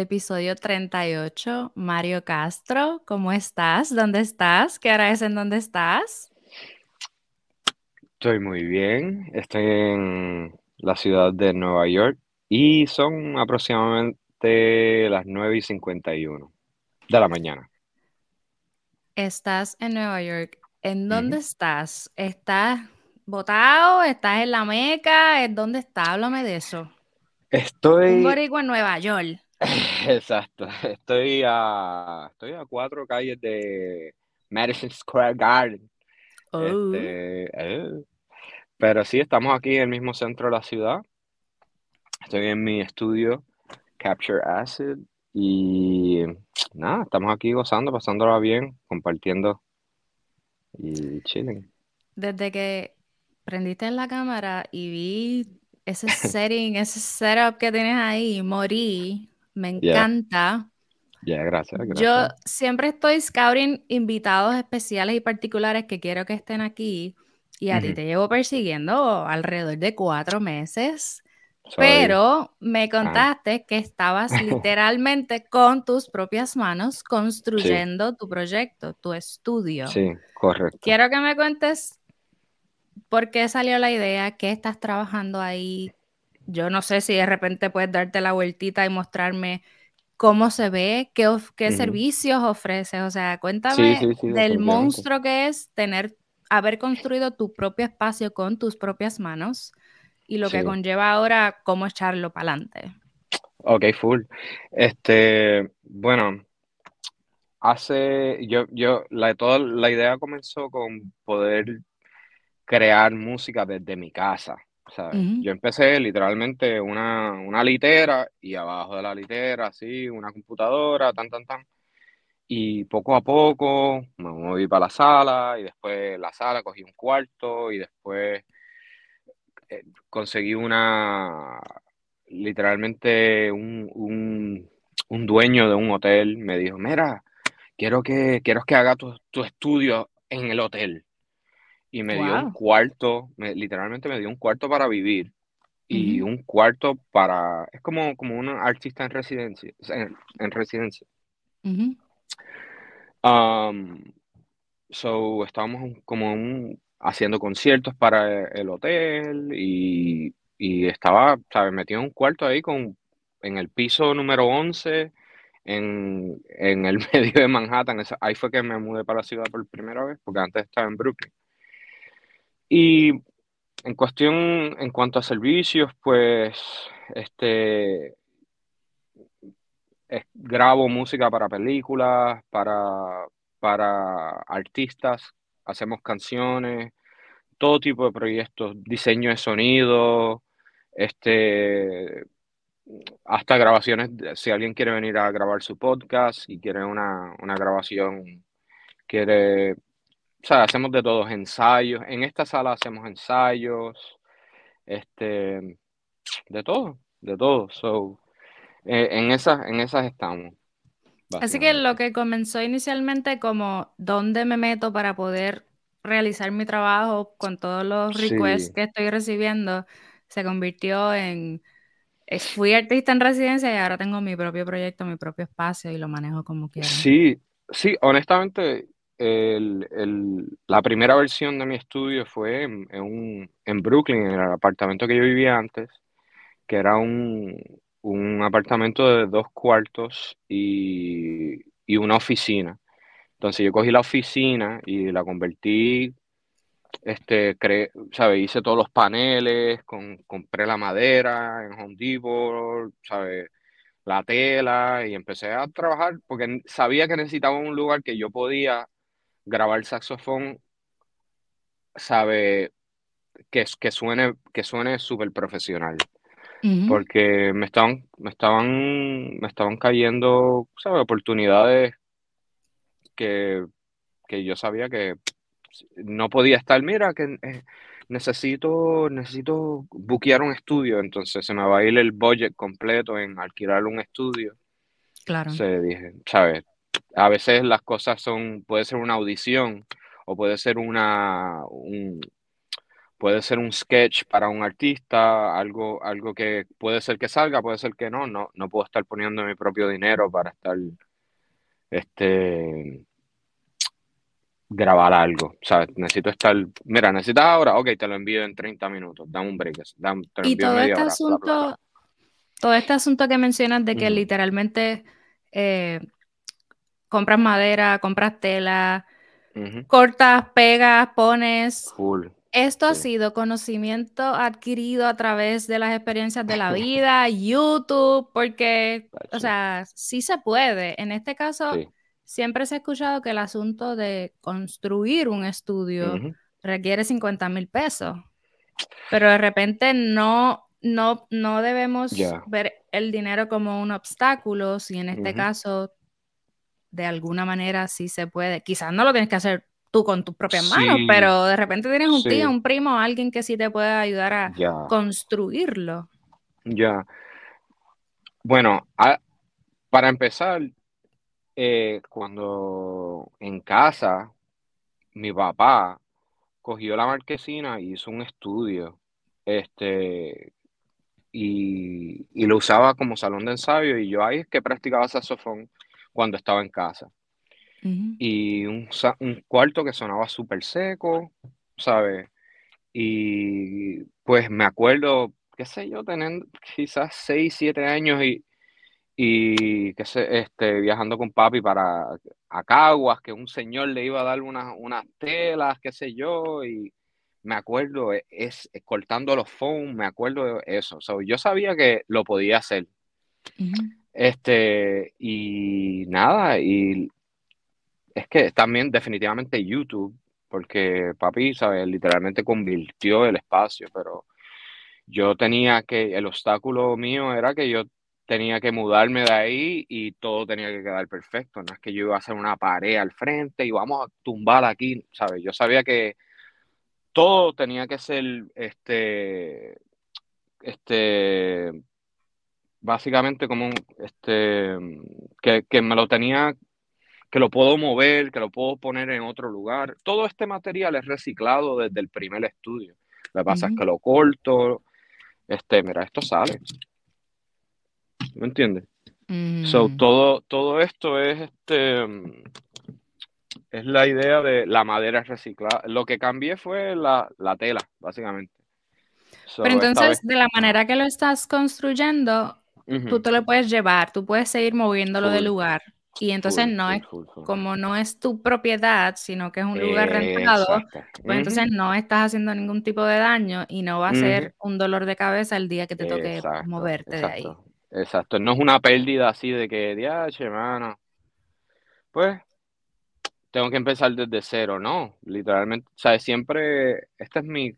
Episodio 38. Mario Castro, ¿cómo estás? ¿Dónde estás? ¿Qué hora es en dónde estás? Estoy muy bien. Estoy en la ciudad de Nueva York y son aproximadamente las 9 y 51 de la mañana. Estás en Nueva York. ¿En dónde estás? ¿Estás botado? ¿Estás en la Meca? ¿En dónde estás? Háblame de eso. Un Estoy, boricua en Nueva York. exacto, estoy a, estoy a cuatro calles de Madison Square Garden. Oh. Este, eh, pero sí, estamos aquí en el mismo centro de la ciudad. Estoy en mi estudio Capture Acid y nada, estamos aquí gozando, pasándola bien, compartiendo y chilling. Desde que prendiste la cámara y vi ese setting, ese setup que tienes ahí, morí. Me encanta. Ya, gracias, Yo siempre estoy scouting invitados especiales y particulares que quiero que estén aquí. Y a ti te llevo persiguiendo alrededor de cuatro meses. Sorry. Pero me contaste que estabas literalmente con tus propias manos construyendo tu proyecto, tu estudio. Sí, correcto. Quiero que me cuentes por qué salió la idea, qué estás trabajando ahí. Yo no sé si de repente puedes darte la vueltita y mostrarme cómo se ve, qué, servicios ofreces. O sea, cuéntame sí, sí, del monstruo que es tener, haber construido tu propio espacio con tus propias manos y lo que conlleva ahora cómo echarlo para adelante. Ok, full. Este, bueno, hace, yo, yo, la, toda la idea comenzó con poder crear música desde mi casa, ¿sabes? Ujú. Yo empecé literalmente una, una litera y abajo de la litera, así, una computadora, tan, tan, tan. Y poco a poco me moví para la sala y después la sala cogí un cuarto y después conseguí una, literalmente un, un, un dueño de un hotel me dijo, mira, quiero que, quiero que haga tu, tu estudio en el hotel. Y me dio un cuarto, me- literalmente me dio un cuarto para vivir y un cuarto para, es como, como un artista en residencia, en, en residencia. Ujú. Um, so, estábamos como un- haciendo conciertos para el hotel y, y estaba, ¿sabes? Metido en un cuarto ahí con, en el piso número 11, en, en el medio de Manhattan. Ahí fue que me mudé para la ciudad por primera vez, porque antes estaba en Brooklyn. Y en cuestión, en cuanto a servicios, pues, este, es- grabo música para películas, para, para artistas, hacemos canciones, todo tipo de proyectos, diseño de sonido, este, hasta grabaciones, si alguien quiere venir a grabar su podcast y quiere una, una grabación, quiere, o sea, hacemos de todos ensayos, en esta sala hacemos ensayos, este, de todo, de todo, so, eh, en esas, en esas estamos, Así que lo que comenzó inicialmente como dónde me meto para poder realizar mi trabajo con todos los requests Sí, que estoy recibiendo, se convirtió en, eh, fui artista en residencia y ahora tengo mi propio proyecto, mi propio espacio y lo manejo como quiero. sí, sí, honestamente, el, el- la primera versión de mi estudio fue en, en un, en Brooklyn, en el apartamento que yo vivía antes, que era un, un apartamento de dos cuartos y, y una oficina. Entonces yo cogí la oficina y la convertí, este, cre- ¿sabes? Hice todos los paneles, con, compré la madera en Home Depot, ¿sabes? La tela y empecé a trabajar porque sabía que necesitaba un lugar que yo podía grabar saxofón, ¿sabe? Que, que suene, que suene súper profesional. Porque me estaban, me estaban, me estaban cayendo, ¿sabes? Oportunidades que, que yo sabía que no podía estar. Mira, que eh, necesito, necesito buquear un estudio, entonces se me va a ir el budget completo en alquilar un estudio. Claro. Se dije, ¿sabes? A veces las cosas son, puede ser una audición o puede ser una, un, puede ser un sketch para un artista, algo, algo que puede ser que salga, puede ser que no, no, no puedo estar poniendo mi propio dinero para estar, este, grabar algo, ¿sabes? Necesito estar, mira, necesitas ahora, ok, te lo envío en 30 minutos, dame un break, dame, te lo Y todo media este hora, bla, bla, asunto, bla. todo este asunto que mencionas de que literalmente eh, compras madera, compras tela, cortas, pegas, pones. Full. Esto ha sido conocimiento adquirido a través de las experiencias de la vida, YouTube, porque, o sea, sí se puede. En este caso, Sí. siempre se ha escuchado que el asunto de construir un estudio requiere 50 mil pesos, pero de repente no, no, no debemos ver el dinero como un obstáculo, si en este caso de alguna manera sí se puede. Quizás no lo tienes que hacer tú con tus propias manos, Sí, pero de repente tienes un sí. tío, un primo, alguien que sí te pueda ayudar a Ya, construirlo. ya. Bueno, a- para empezar, eh, cuando en casa mi papá cogió la marquesina y hizo un estudio, este, y, y lo usaba como salón de ensayo y yo ahí es que practicaba saxofón cuando estaba en casa. Ujú. Y un, un cuarto que sonaba súper seco, ¿sabes? Y pues me acuerdo, qué sé yo, teniendo quizás 6, 7 años y, y qué sé, este, viajando con papi para a Caguas, que un señor le iba a dar unas, unas telas, qué sé yo, y me acuerdo, es, es cortando los foam, me acuerdo de eso. So, yo sabía que lo podía hacer. Ujú. Este, y nada, y es que también definitivamente YouTube, porque papi, ¿sabes? Literalmente convirtió el espacio, pero yo tenía que, el obstáculo mío era que yo tenía que mudarme de ahí y todo tenía que quedar perfecto. No es que yo iba a hacer una pared al frente y vamos a tumbar aquí, ¿sabes? Yo sabía que todo tenía que ser, este, este, básicamente como un, este, que, que me lo tenía que lo puedo mover, que lo puedo poner en otro lugar. Todo este material es reciclado desde el primer estudio. Lo que pasa es que lo corto, este, mira, esto sale. ¿Me entiendes? So, Mm. todo, todo esto es este es la idea de la madera reciclada. Lo que cambié fue la, la tela, básicamente. So, Pero entonces, vez, de la manera que lo estás construyendo, tú te lo puedes llevar, tú puedes seguir moviéndolo de lugar. Y entonces full, no full, es, full, como no es tu propiedad, sino que es un lugar rentado, Exacto. pues entonces no estás haciendo ningún tipo de daño y no va a ser un dolor de cabeza el día que te toque Exacto, moverte de ahí. exacto. No es una pérdida así de que, diache, hermano, pues tengo que empezar desde cero, no, literalmente, o sea, siempre, esta es mi,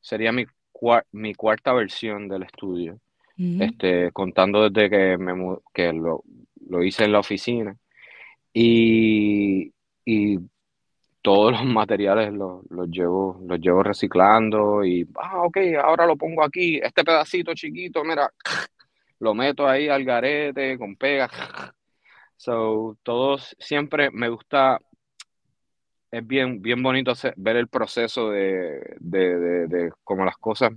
sería mi, cua- mi cuarta versión del estudio, este, contando desde que me que lo, lo hice en la oficina y, y todos los materiales los, los llevo, los llevo reciclando y, ah, ok, ahora lo pongo aquí, este pedacito chiquito, mira, lo meto ahí al garete con pega. So, todos siempre me gusta, es bien, bien bonito hacer- ver el proceso de, de, de, de cómo las cosas,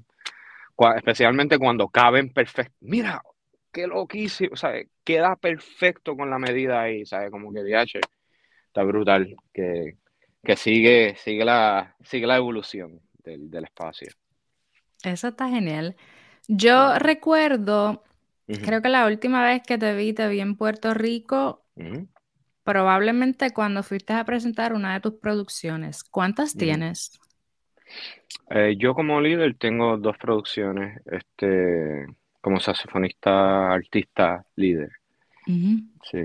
especialmente cuando caben perfecto. Mira, qué loquísimo, ¿sabes? Queda perfecto con la medida ahí, ¿sabes? Como que DH está brutal, que, que sigue, sigue la, sigue la evolución del, del espacio. Eso está genial. Yo recuerdo, creo que la última vez que te vi, te vi en Puerto Rico, probablemente cuando fuiste a presentar una de tus producciones. ¿Cuántas tienes? Eh, yo como líder tengo dos producciones, este, como saxofonista, artista, líder. Sí,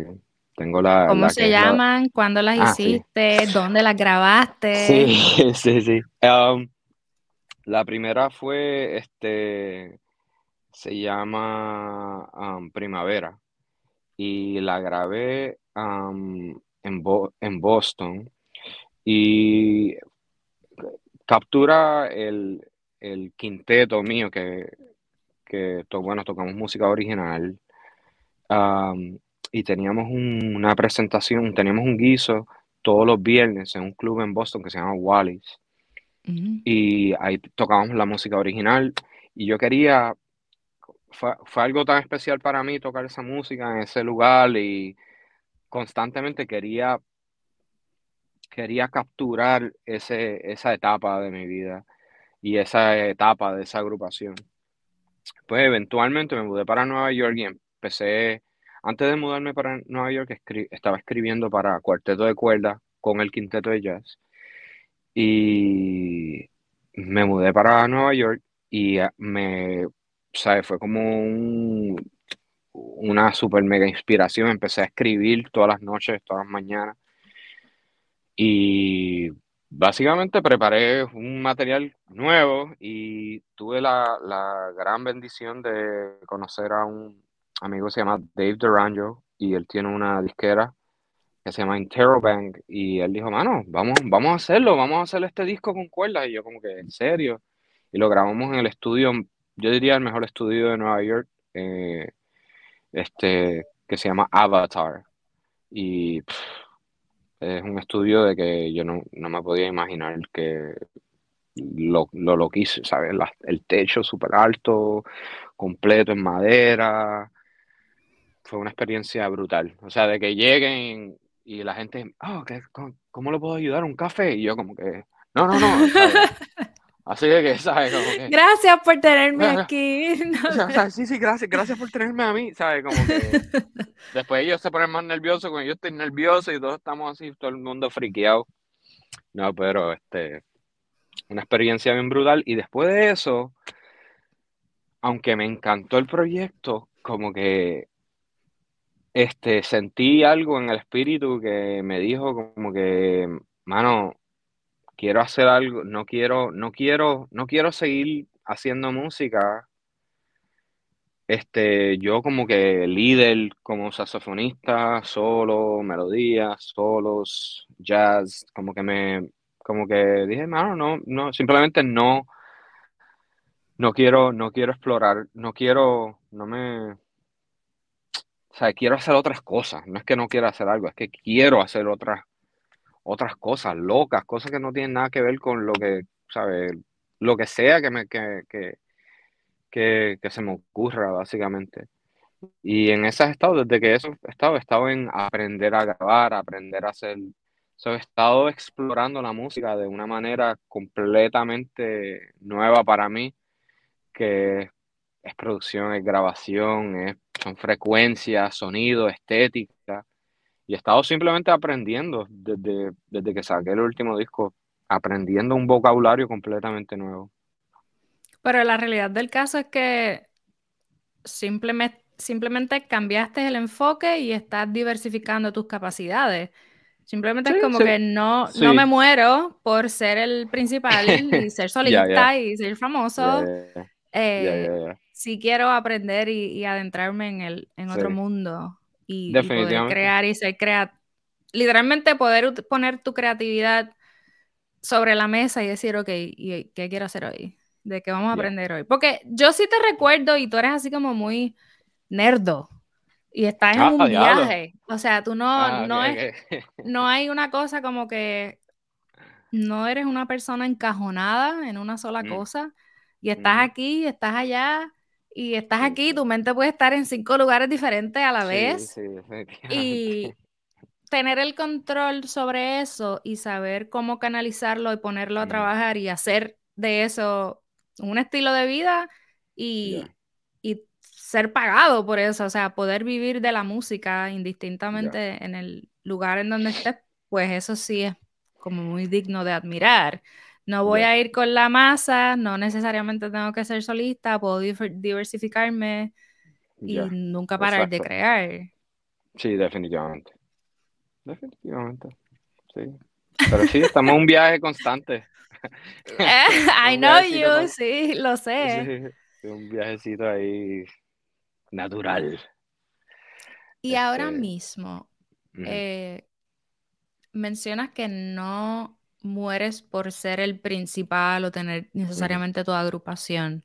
tengo la, ¿Cómo la se que es la... llaman? ¿Cuándo las Ah, sí. hiciste? ¿Dónde las grabaste? Sí, sí, sí. Um, la primera fue, este, se llama um, Primavera y la grabé um, en, Bo- en Boston y captura el, el quinteto mío que, que to- bueno, tocamos música original. Um, y teníamos una presentación, teníamos un guiso todos los viernes en un club en Boston que se llama Wallis. Y ahí tocábamos la música original y yo quería, fue, algo tan especial para mí tocar esa música en ese lugar y constantemente quería, quería capturar ese, esa etapa de mi vida y esa etapa de esa agrupación. Pues eventualmente me mudé para Nueva York y empecé antes de mudarme para Nueva York, estaba escribiendo para cuarteto de cuerda con el quinteto de jazz. Y me mudé para Nueva York y eh, me, ¿sabes? Fue como una super mega inspiración. Empecé a escribir todas las noches, todas las mañanas. Y básicamente preparé un material nuevo y tuve la, la gran bendición de conocer a un amigo se llama Dave Durango y él tiene una disquera que se llama Interrobang y él dijo, mano, vamos, vamos a hacerlo, vamos a hacer este disco con cuerdas y yo como que, ¿en serio? Y lo grabamos en el estudio, yo diría el mejor estudio de Nueva York, eh, este, que se llama Avatar. Y es un estudio de que yo no, me podía imaginar que lo, lo, lo quise, ¿sabes? el techo súper alto, completo en madera, fue una experiencia brutal. O sea, de que lleguen y la gente, oh, ¿cómo, lo puedo ayudar? ¿Un café? Y yo como que, no, no, no. Así de que, ¿sabes? Como que, gracias por tenerme aquí. sí, sí, gracias, gracias por tenerme a mí, ¿sabes? Como que después ellos se ponen más nerviosos cuando yo estoy nervioso y todos estamos así, todo el mundo friqueado. No, pero este, una experiencia bien brutal. Y después de eso, aunque me encantó el proyecto, como que este, sentí algo en el espíritu que me dijo como que, mano, quiero hacer algo, no quiero, no quiero, no quiero seguir haciendo música. Este, yo como que líder, como saxofonista, solo, melodías, solos, jazz, como que me, como que dije, mano, no, no, simplemente no, no quiero, no quiero explorar, no quiero, no me, o sea, quiero hacer otras cosas. No es que no quiera hacer algo, es que quiero hacer otras, otras cosas locas, cosas que no tienen nada que ver con lo que, ¿sabes? Lo que sea que, me, que, que, que, se me ocurra, básicamente. Y en ese estado, desde que eso he estado, he estado en aprender a grabar, aprender a hacer. he estado explorando la música de una manera completamente nueva para mí, que es producción, es grabación, es son frecuencias, sonido, estética. Y he estado simplemente aprendiendo desde, desde que saqué el último disco, aprendiendo un vocabulario completamente nuevo. Pero la realidad del caso es que simplemente, simplemente cambiaste el enfoque y estás diversificando tus capacidades. Simplemente es como que no, no me muero por ser el principal y ser solista y ser famoso. Eh, si quiero aprender y, adentrarme en, el, en otro mundo y, poder crear y ser creativo. Literalmente poder poner tu creatividad sobre la mesa y decir, ok, ¿y qué quiero hacer hoy? ¿De qué vamos a aprender hoy? Porque yo sí te recuerdo y tú eres así como muy nerdo y estás en ah, un viaje. O sea, tú no, ah, no, es, no hay una cosa como que no eres una persona encajonada en una sola mm. cosa y estás aquí, estás allá y estás aquí, tu mente puede estar en cinco lugares diferentes a la vez. y tener el control sobre eso y saber cómo canalizarlo y ponerlo a trabajar y hacer de eso un estilo de vida y, y, ser pagado por eso, o sea, poder vivir de la música indistintamente en el lugar en donde estés, pues eso sí es como muy digno de admirar. No voy a ir con la masa, no necesariamente tengo que ser solista, puedo diversificarme y nunca parar de crear. Sí, definitivamente. Definitivamente. Sí. Pero sí, estamos en un viaje constante. I know you, sí, lo sé. Sí, un viajecito ahí natural. Y ahora este, mismo, eh, mencionas que no mueres por ser el principal o tener necesariamente toda agrupación,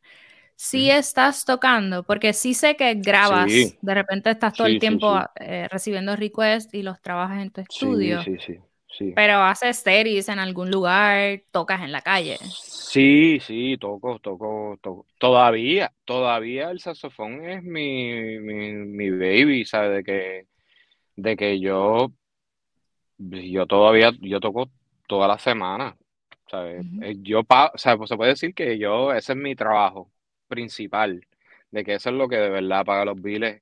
sí estás tocando, porque sí sé que grabas, de repente estás todo el tiempo eh, recibiendo requests y los trabajas en tu estudio. Sí, sí, sí. Pero haces series en algún lugar, tocas en la calle. Sí, sí, toco, toco, toco. Todavía, todavía el saxofón es mi, mi, baby, ¿sabes? De que, de que yo, yo todavía, yo toco toda la semana, ¿sabes? Eh, yo, o sea, pues se puede decir que yo, ese es mi trabajo principal, de que eso es lo que de verdad paga los biles.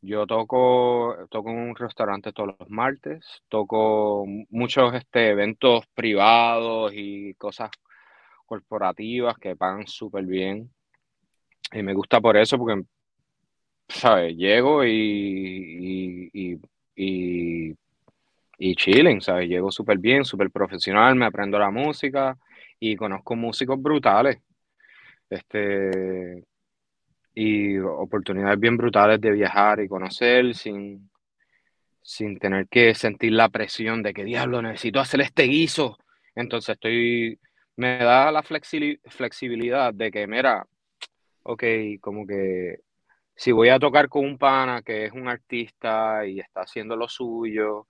Yo toco, toco en un restaurante todos los martes, toco muchos este, eventos privados y cosas corporativas que pagan súper bien. Y me gusta por eso, porque, ¿sabes? Llego y, y, y, y, chilling, ¿sabes? Llego súper bien, súper profesional, me aprendo la música y conozco músicos brutales. Este, y oportunidades bien brutales de viajar y conocer sin, sin tener que sentir la presión de que diablo necesito hacer este guiso. Entonces estoy me da la flexibilidad de que, mira, ok, como que si voy a tocar con un pana que es un artista y está haciendo lo suyo,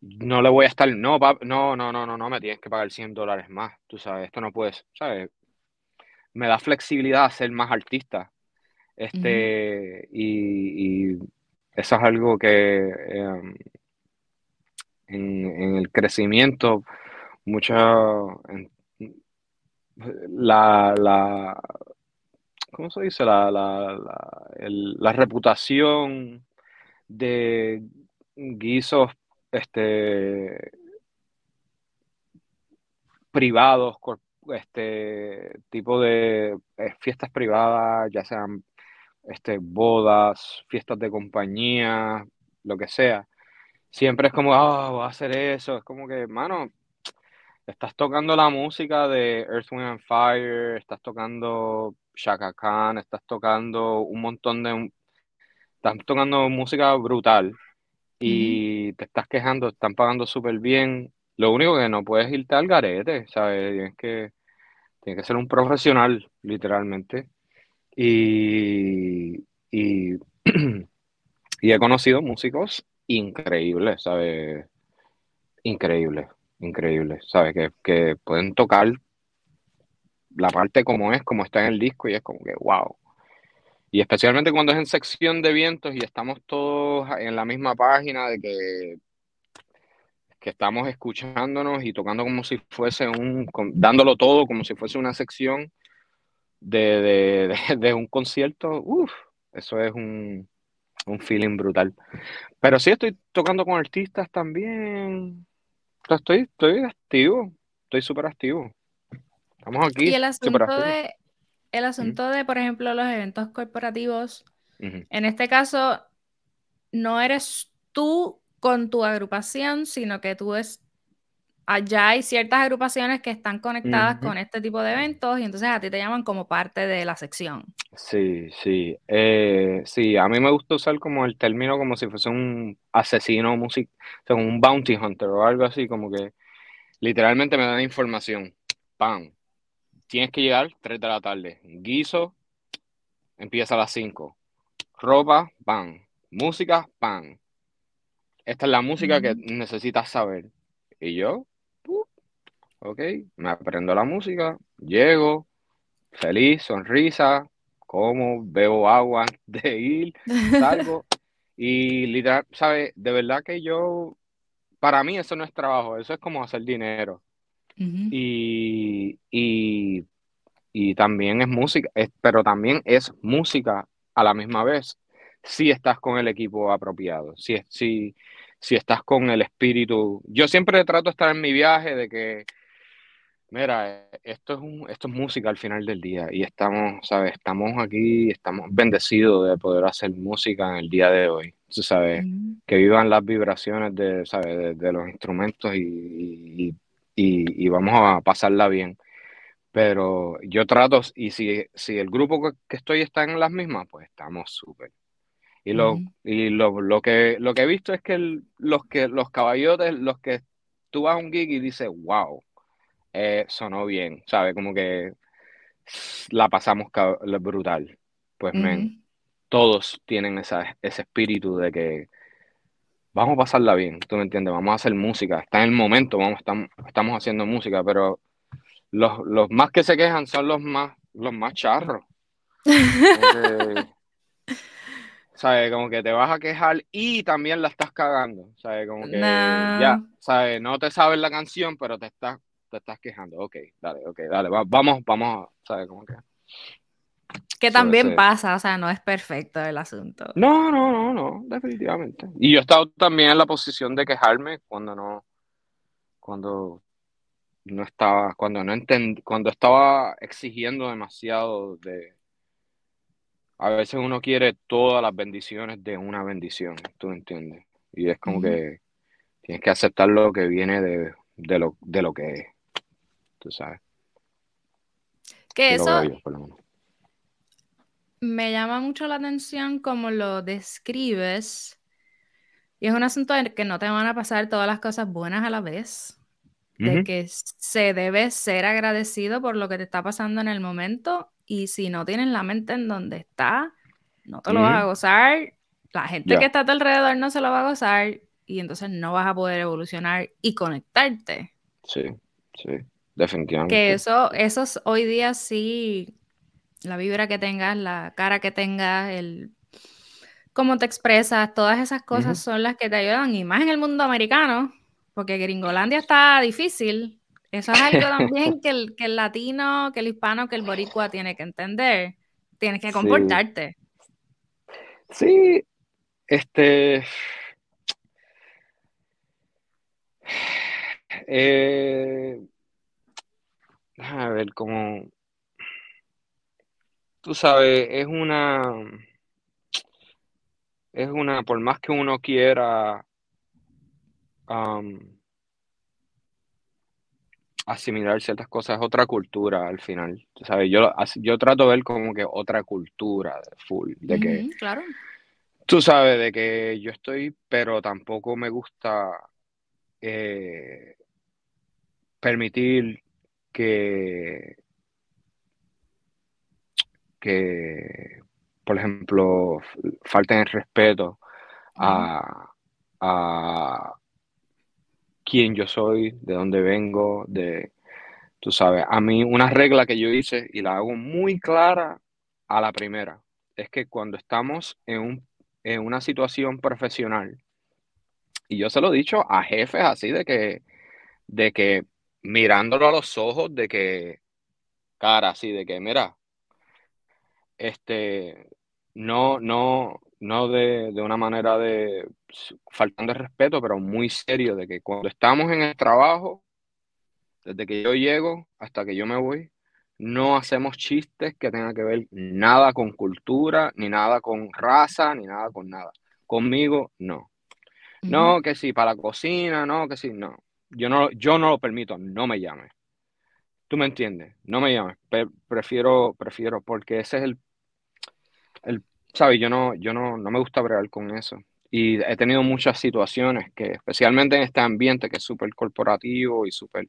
no le voy a estar, no, no, no, no, no, no, me tienes que pagar 100 dólares más, tú sabes, esto no puedes, ¿sabes? Me da flexibilidad a ser más artista. Este, y, eso es algo que em, en, el crecimiento, mucha, la, la ¿cómo se dice? La, la, la, reputación de guisos este, privados, este tipo de eh, fiestas privadas, ya sean este, bodas, fiestas de compañía, lo que sea. Siempre es como, ah, voy a hacer eso. Es como que, mano, estás tocando la música de Earth, Wind and Fire, estás tocando Shaka Khan, estás tocando un montón de... Estás tocando música brutal y te estás quejando, están pagando súper bien. Lo único que no puedes irte al garete, ¿sabes? Tienes que, tienes que ser un profesional, literalmente. Y, y, y he conocido músicos increíbles, ¿sabes? Increíbles increíble, ¿sabes? Que, que pueden tocar la parte como es, como está en el disco y es como que, wow. Y especialmente cuando es en sección de vientos y estamos todos en la misma página de que, que estamos escuchándonos y tocando como si fuese un, dándolo todo como si fuese una sección de, de, de, un concierto, uff, eso es un, un feeling brutal. Pero sí estoy tocando con artistas también, Estoy, estoy activo, estoy súper activo. Estamos aquí. Y el asunto, de, el asunto de, por ejemplo, los eventos corporativos, en este caso, no eres tú con tu agrupación, sino que tú es allá hay ciertas agrupaciones que están conectadas con este tipo de eventos y entonces a ti te llaman como parte de la sección. Sí, sí. Eh, sí, a mí me gusta usar como el término como si fuese un asesino music, un bounty hunter o algo así, como que literalmente me dan información. Pam. Tienes que llegar 3 de la tarde. Guiso empieza a las 5. Ropa, pan. Música, pan. Esta es la música que necesitas saber. Y yo, ok, me aprendo la música, llego, feliz, sonrisa, como, bebo agua de ir, salgo. y literal, ¿sabes? De verdad que yo, para mí eso no es trabajo, eso es como hacer dinero. Y, y, y, también es música, pero también es música a la misma vez si estás con el equipo apropiado, si, si, si estás con el espíritu. Yo siempre trato de estar en mi viaje de que Mira, esto es, un, esto es música al final del día y estamos, ¿sabes? Estamos aquí, estamos bendecidos de poder hacer música en el día de hoy, ¿sabes? Que vivan las vibraciones de, ¿sabes? De, los instrumentos y, y, vamos a pasarla bien. Pero yo trato, y si, si el grupo que, estoy está en las mismas, pues estamos súper. Y, lo, y lo, lo, que, lo que he visto es que los, que los caballotes, los que tú vas a un gig y dices, wow, eh, sonó bien, ¿sabes? Como que la pasamos brutal. Pues, men, todos tienen esa, ese espíritu de que vamos a pasarla bien, tú me entiendes, vamos a hacer música, está en el momento, vamos, estamos, estamos haciendo música, pero los, los, más que se quejan son los más, los más charros. ¿sabes? Como que te vas a quejar y también la estás cagando, ¿sabes? Como que ya, ¿sabes? No te sabes la canción, pero te estás, te estás quejando. Ok, dale, ok, dale, vamos, vamos, ¿sabes? Como que... Que también pasa, o sea, no es perfecto el asunto. No, no, no, no, definitivamente. Y yo he estado también en la posición de quejarme cuando no, cuando no estaba, cuando no entend, cuando estaba exigiendo demasiado de, a veces uno quiere todas las bendiciones de una bendición, ¿tú entiendes? Y es como que tienes que aceptar lo que viene de, lo, de lo que es, tú sabes. Que eso me llama mucho la atención como lo describes. Y es un asunto de que no te van a pasar todas las cosas buenas a la vez. De que se debe ser agradecido por lo que te está pasando en el momento y si no tienes la mente en donde está, no te lo vas a gozar. La gente que está a tu alrededor no se lo va a gozar y entonces no vas a poder evolucionar y conectarte. Sí, sí, definitivamente. Que eso, eso hoy día sí, la vibra que tengas, la cara que tengas, el cómo te expresas, todas esas cosas son las que te ayudan y más en el mundo americano, porque Gringolandia está difícil eso es algo también que el, que el latino, que el hispano, que el boricua tiene que entender. Tienes que comportarte. Sí, este... Eh, a ver, como... Tú sabes, es una... Es una, por más que uno quiera... Um, asimilar ciertas cosas, es otra cultura al final. ¿sabes? Yo, yo trato de ver como que otra cultura full, de que, claro. tú sabes, de que yo estoy, pero tampoco me gusta eh, permitir que, que, por ejemplo, falten el respeto a, a quién yo soy, de dónde vengo, de, tú sabes, a mí una regla que yo hice y la hago muy clara a la primera, es que cuando estamos en, un, en una situación profesional, y yo se lo he dicho a jefes así de que, de que mirándolo a los ojos, de que, cara, así, de que, mira, este, no, no, no de, una manera de faltando de respeto, pero muy serio, de que cuando estamos en el trabajo, desde que yo llego hasta que yo me voy, no hacemos chistes que tengan que ver nada con cultura, ni nada con raza, ni nada con nada. Conmigo, no. No, que sí, para la cocina, no, que sí, no. Yo no, yo no lo permito, no me llames. ¿Tú me entiendes? No me llames. prefiero, prefiero, porque ese es el, el ¿sabes? Yo no, yo no, no me gusta bregar con eso. Y he tenido muchas situaciones que, especialmente en este ambiente que es súper corporativo y súper,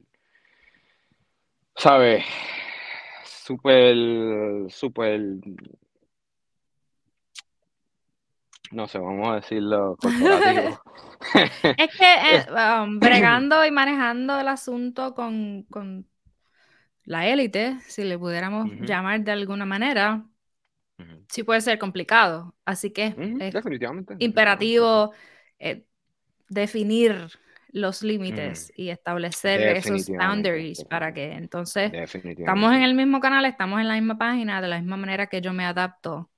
¿sabes? Súper, súper, no sé, vamos a decirlo corporativo. es que eh, um, bregando y manejando el asunto con, con la élite, si le pudiéramos llamar de alguna manera, sí puede ser complicado. Así que es definitivamente, imperativo eh, definir los límites y establecer esos boundaries para que entonces estamos en el mismo canal, estamos en la misma página, de la misma manera que yo me adapto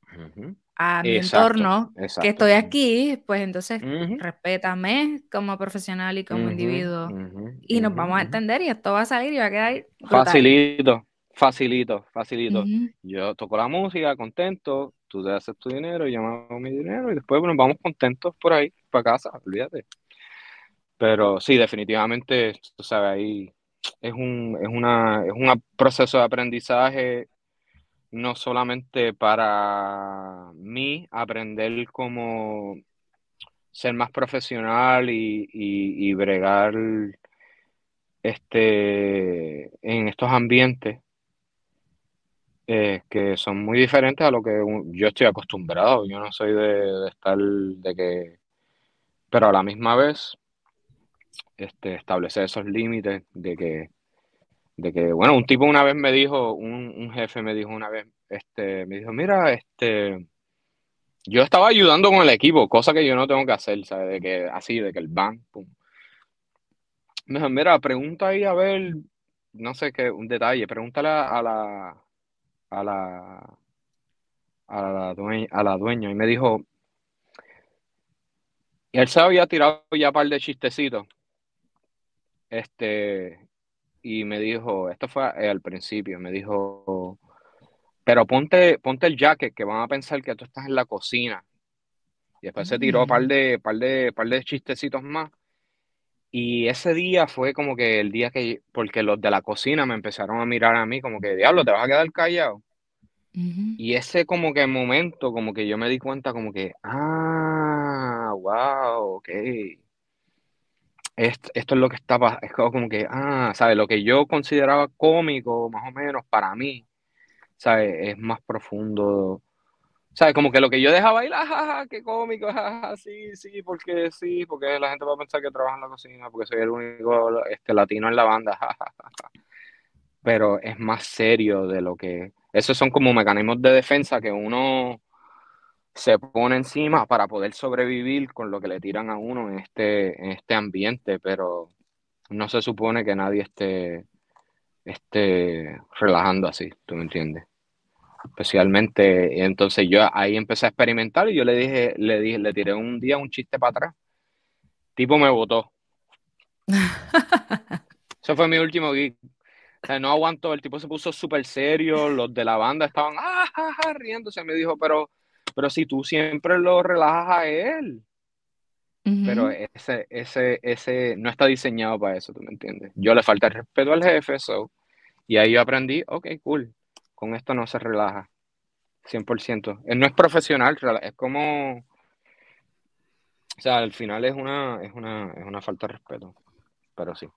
a mi entorno, que estoy aquí, pues entonces respétame como profesional y como individuo y nos vamos a entender y esto va a salir y va a quedar facilito. Facilito, facilito. Yo toco la música, contento, tú te haces tu dinero, yo me hago mi dinero y después nos vamos contentos por ahí, para casa, olvídate. Pero sí, definitivamente, tú sabes, ahí es un, es una, es un proceso de aprendizaje no solamente para mí aprender cómo ser más profesional y, y bregar este, en estos ambientes, eh, que son muy diferentes a lo que yo estoy acostumbrado. Yo no soy de, estar de que, pero a la misma vez, este, establecer esos límites de que, de que, bueno, un tipo una vez me dijo, un, jefe me dijo una vez, este, me dijo, mira, este, yo estaba ayudando con el equipo, cosa que yo no tengo que hacer, ¿sabes? De que así, de que el ban, pum. Me dijo, mira, pregunta ahí a ver, no sé qué, un detalle, pregúntale a la, a la, a la, dueña, a la dueña y me dijo, y él se había tirado ya un par de chistecitos. Este, y me dijo, esto fue al principio, me dijo, pero ponte, ponte el jacket que van a pensar que tú estás en la cocina. Y después se tiró un par mm. de, par de, par de chistecitos más. Y ese día fue como que el día que, porque los de la cocina me empezaron a mirar a mí como que, diablo, te vas a quedar callado. Y ese como que momento, como que yo me di cuenta como que, ah, wow, ok. Esto, esto es lo que estaba, es como que, ah, ¿sabes? Lo que yo consideraba cómico, más o menos, para mí, ¿sabes? Es más profundo ¿Sabes? Como que lo que yo dejaba ahí, jaja, qué cómico, jaja, sí, sí, porque sí, porque la gente va a pensar que trabajo en la cocina, porque soy el único este, latino en la banda, jajaja. Pero es más serio de lo que... Esos son como mecanismos de defensa que uno se pone encima para poder sobrevivir con lo que le tiran a uno en este, en este ambiente, pero no se supone que nadie esté, esté relajando así, ¿tú me entiendes? Especialmente. Entonces yo ahí empecé a experimentar y yo le dije, le dije, le tiré un día un chiste para atrás. Tipo me votó. Eso fue mi último gig. O sea, no aguantó, el tipo se puso súper serio, los de la banda estaban ah, ah, riéndose, me dijo, pero, pero si tú siempre lo relajas a él. Pero ese, ese, ese no está diseñado para eso, ¿tú me entiendes? Yo le falta el respeto al jefe, eso. Y ahí yo aprendí, ok, cool con esto no se relaja. 100%. Él no es profesional, es como... O sea, al final es una, es una, es una falta de respeto, pero sí.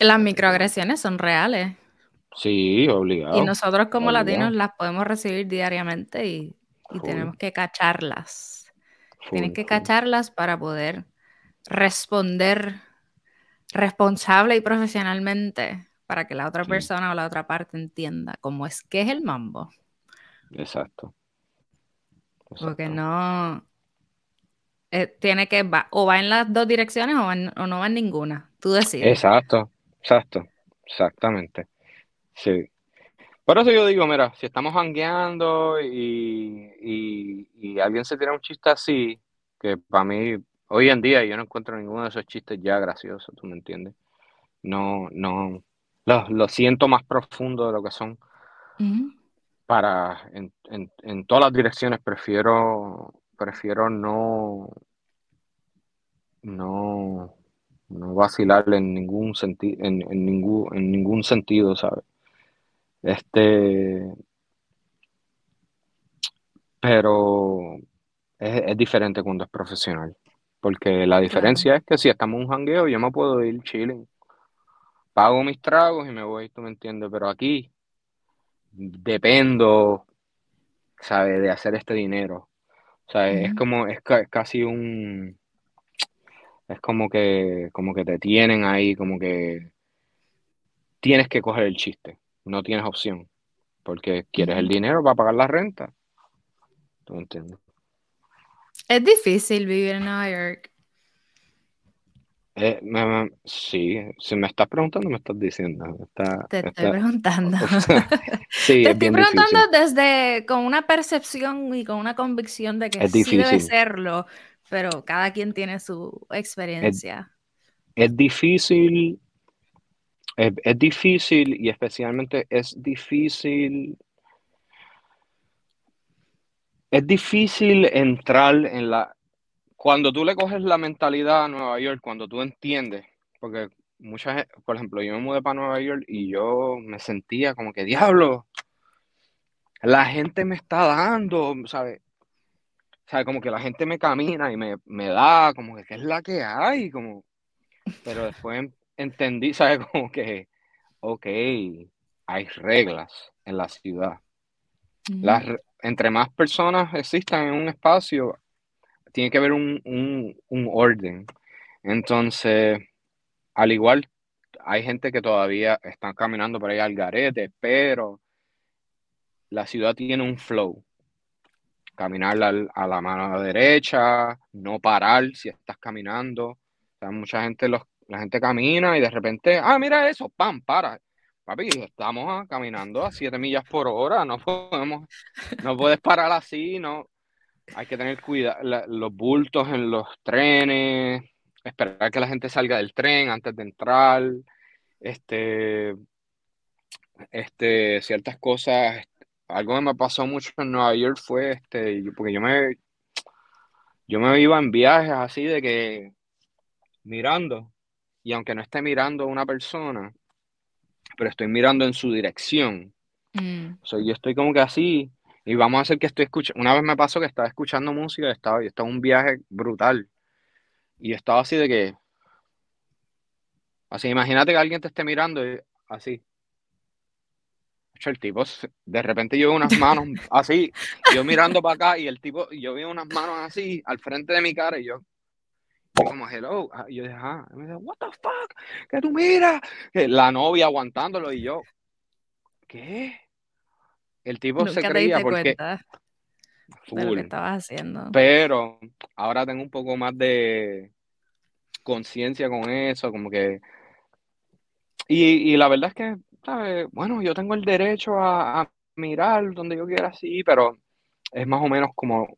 Las microagresiones son reales. Sí, obligado. Y nosotros como latinos las podemos recibir diariamente y, tenemos que cacharlas. Tienes que cacharlas para poder responder responsable y profesionalmente para que la otra persona o la otra parte entienda cómo es que es el mambo. Exacto. Porque no. Eh, tiene que. Va, o va en las dos direcciones o, no va en ninguna. Tú decides. Exacto, exacto. Exactamente. Sí. Por eso yo digo, mira, si estamos hangueando y, y alguien se tira un chiste así, que para mí, hoy en día yo no encuentro ninguno de esos chistes ya graciosos, ¿tú me entiendes? No, no, lo, siento más profundo de lo que son. Para, en, en, todas las direcciones prefiero, prefiero no, no, no vacilarle en ningún sentido, en, ningún, en ningún sentido, ¿sabes? Este, pero es, diferente cuando es profesional. Porque la diferencia es que si estamos en un jangueo, yo me puedo ir chilling pago mis tragos y me voy, tú me entiendes, pero aquí dependo, ¿sabes? De hacer este dinero. O sea, es como, es, casi un, es como que, como que te tienen ahí, como que tienes que coger el chiste, no tienes opción, porque quieres el dinero para pagar la renta. ¿Tú me entiendes? Es difícil vivir en Nueva York. Eh, sí, si me estás preguntando, me estás diciendo. Te estoy preguntando. sí, Te estoy preguntando desde con una percepción y con una convicción de que sí debe serlo, pero cada quien tiene su experiencia. Es, difícil, es, es difícil y especialmente es difícil. Es difícil entrar en la, cuando tú le coges la mentalidad a Nueva York, cuando tú entiendes, porque muchas, por ejemplo, yo me mudé para Nueva York y yo me sentía como que, diablo, la gente me está dando, ¿sabes? ¿Sabe? Como que la gente me camina y me, da, como que, ¿qué es la que hay? Como, pero después entendí, ¿sabes? Como que, ok, hay reglas en la ciudad. Las, entre más personas existan en un espacio, tiene que haber un, un orden. Entonces, al igual, hay gente que todavía está caminando por ahí al garete, pero la ciudad tiene un flow. Caminar a la mano derecha, no parar si estás caminando. mucha gente, los, la gente camina y de repente, ah, mira eso, pam, para. Papi, estamos ah, caminando a 7 millas por hora, no podemos, no puedes parar así, no. Hay que tener cuidado, los bultos en los trenes, esperar que la gente salga del tren antes de entrar, este, este, ciertas cosas. Algo que me pasó mucho en Nueva York fue, este, porque yo me, yo me iba en viajes así de que mirando, y aunque no esté mirando a una persona, pero estoy mirando en su dirección. Mm. yo estoy como que así, y vamos a hacer que estoy escuchando. Una vez me pasó que estaba escuchando música, estaba, y estaba un viaje brutal. Y estaba así de que. Así, imagínate que alguien te esté mirando y así. El tipo, de repente yo veo unas manos así, yo mirando para acá y el tipo, yo veo unas manos así al frente de mi cara y yo, como hello, ah, y yo dije, ah, y me dice, what the fuck, que tú miras, la novia aguantándolo y yo, ¿qué? El tipo se creía porque de lo que estabas haciendo. Pero ahora tengo un poco más de conciencia con eso, como que... Y, la verdad es que, ¿sabes? Bueno, yo tengo el derecho a, mirar donde yo quiera, sí, pero es más o menos como...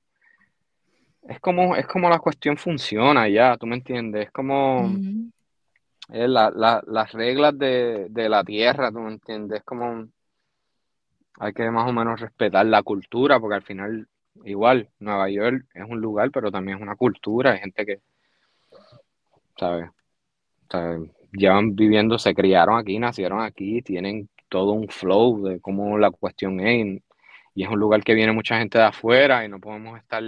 Es como, es como la cuestión funciona ya, ¿tú me entiendes? Es como... las reglas de, de la tierra, ¿tú me entiendes? Es como hay que más o menos respetar la cultura, porque al final igual, Nueva York es un lugar, pero también es una cultura, hay gente que, ¿sabes? llevan viviendo, se criaron aquí, nacieron aquí, tienen todo un flow de cómo la cuestión es, y es un lugar que viene mucha gente de afuera y no podemos estar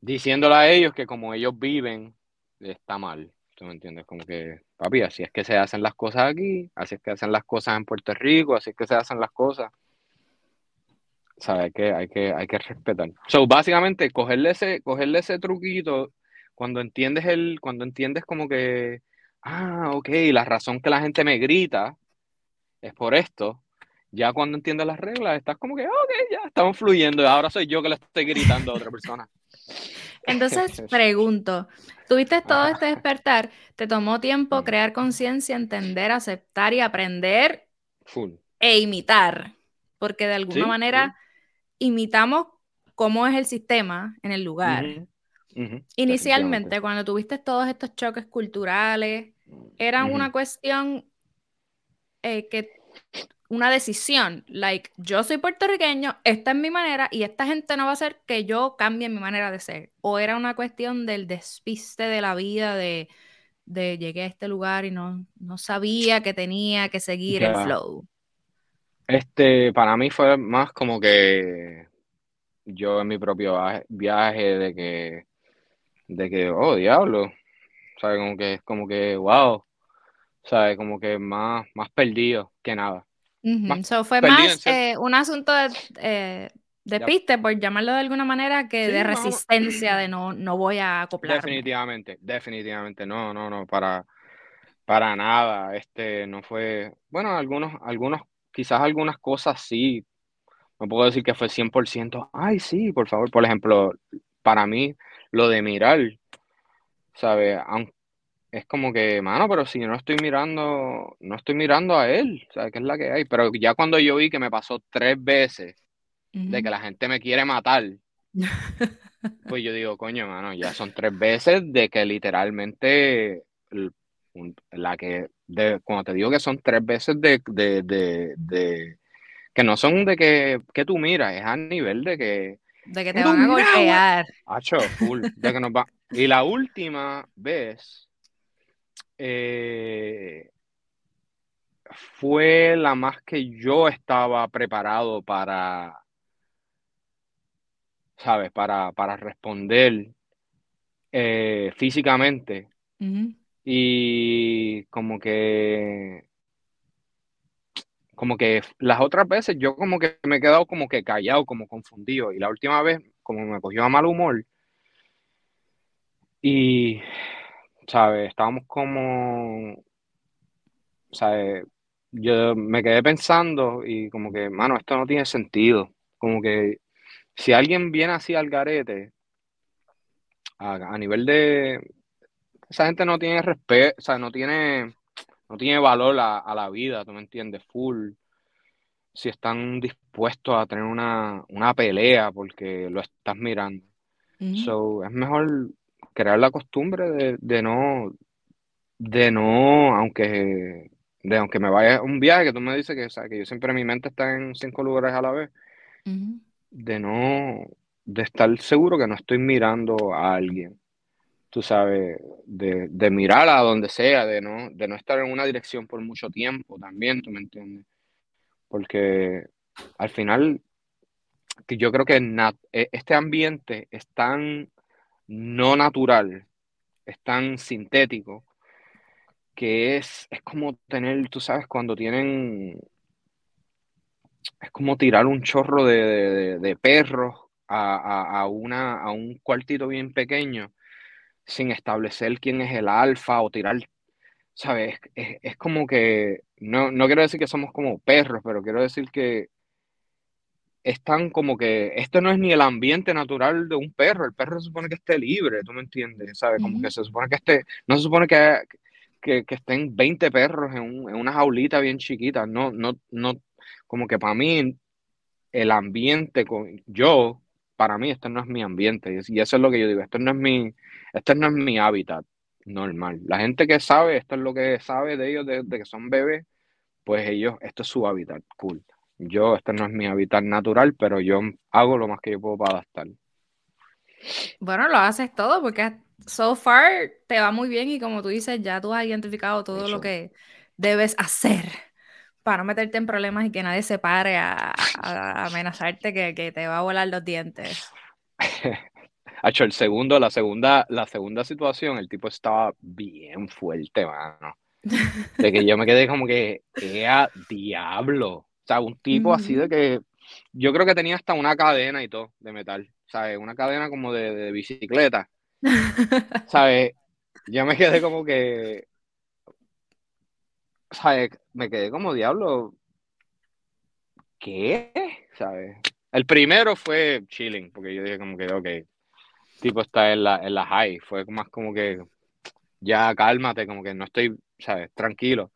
diciéndole a ellos que como ellos viven, está mal. ¿Tú me entiendes? Como que, papi, así es que se hacen las cosas aquí, así es que hacen las cosas en Puerto Rico, así es que se hacen las cosas. ¿sabes? Que hay que, hay que respetar. So, básicamente, cogerle ese, cogerle ese truquito cuando entiendes el, cuando entiendes como que, ah, ok, la razón que la gente me grita es por esto. Ya cuando entiendes las reglas, estás como que, ok, ya estamos fluyendo. Ahora soy yo que le estoy gritando a otra persona. Entonces, pregunto, tuviste todo este despertar, te tomó tiempo crear conciencia, entender, aceptar y aprender Full. e imitar, porque de alguna manera imitamos cómo es el sistema en el lugar. Inicialmente, cuando tuviste todos estos choques culturales, era una cuestión eh, que una decisión, like, yo soy puertorriqueño, esta es mi manera y esta gente no va a hacer que yo cambie mi manera de ser. O era una cuestión del despiste de la vida, de, de llegué a este lugar y no, no sabía que tenía que seguir el flow. Este, para mí fue más como que yo en mi propio viaje de que, de que, oh, diablo, ¿sabes? Como que, como que, wow, ¿sabes? Como que más, más perdido que nada. Fue más eh, un asunto de, eh, de piste, por llamarlo de alguna manera, que de resistencia, de no, no voy a acoplar. Definitivamente, definitivamente, no, no, no, para, para nada, este, no fue, bueno, algunos, algunos quizás algunas cosas sí, no puedo decir que fue 100%, ay, sí, por favor, por ejemplo, para mí, lo de mirar, ¿sabes? Es como que, mano, pero si yo no estoy mirando, no estoy mirando a él, ¿sabes? ¿Qué es la que hay? Pero ya cuando yo vi que me pasó tres veces de que la gente me quiere matar, pues yo digo, coño, mano, ya son tres veces de que literalmente la que, de, cuando te digo que son tres veces de, de, que no son de que, que, tú miras, es a nivel de que... De que te van a golpear. de que nos va... Y la última vez eh, fue la más que yo estaba preparado para, ¿sabes? Para, para responder eh, físicamente. Y como que como que las otras veces yo como que me he quedado como que callado, como confundido. Y la última vez, como me cogió a mal humor. Y, ¿sabes? Estábamos como, ¿sabes? Yo me quedé pensando y como que, mano, esto no tiene sentido. Como que si alguien viene así al garete, a, nivel de... Esa gente no tiene respeto, o sea, no tiene, no tiene valor a, la vida, ¿tú me entiendes? Full. Si están dispuestos a tener una, pelea porque lo estás mirando. So, es mejor crear la costumbre de, de no, de no, aunque, de aunque me vaya un viaje, que tú me dices que, o sea, que yo siempre mi mente está en cinco lugares a la vez, de no, de estar seguro que no estoy mirando a alguien, tú sabes, de, de mirar a donde sea, de no, de no estar en una dirección por mucho tiempo también, tú me entiendes, porque al final, que yo creo que e, este ambiente es tan no natural, es tan sintético, que es, es como tener, tú sabes, cuando tienen, es como tirar un chorro de, perros a, una, a un cuartito bien pequeño sin establecer quién es el alfa o tirar, ¿sabes? Es, es como que, no, no quiero decir que somos como perros, pero quiero decir que están como que esto no es ni el ambiente natural de un perro, el perro se supone que esté libre, ¿tú me entiendes? ¿Sabes? Como que se supone que esté, no se supone que, que, estén 20 perros en, un, en, una jaulita bien chiquita, no, no, no, como que para mí el ambiente, con, yo, para mí este no es mi ambiente, y eso es lo que yo digo, esto no es mi, este no es mi hábitat normal. La gente que sabe, esto es lo que sabe de ellos desde que son bebés, pues ellos, esto es su hábitat, cool yo, este no es mi hábitat natural, pero yo hago lo más que yo puedo para adaptar. Bueno, lo haces todo porque so far te va muy bien y como tú dices, ya tú has identificado todo lo que debes hacer para no meterte en problemas y que nadie se pare a, amenazarte que, que, te va a volar los dientes. hecho el segundo, la segunda, la segunda situación, el tipo estaba bien fuerte, mano. De que yo me quedé como que, ¡ea diablo! O sea, un tipo así de que yo creo que tenía hasta una cadena y todo de metal, ¿sabes? Una cadena como de, bicicleta, ¿sabes? Yo me quedé como que, ¿sabes? Me quedé como diablo. ¿Qué? ¿Sabes? El primero fue chilling, porque yo dije como que, ok, tipo está en la, en la high, fue más como que, ya cálmate, como que no estoy, ¿sabes? Tranquilo.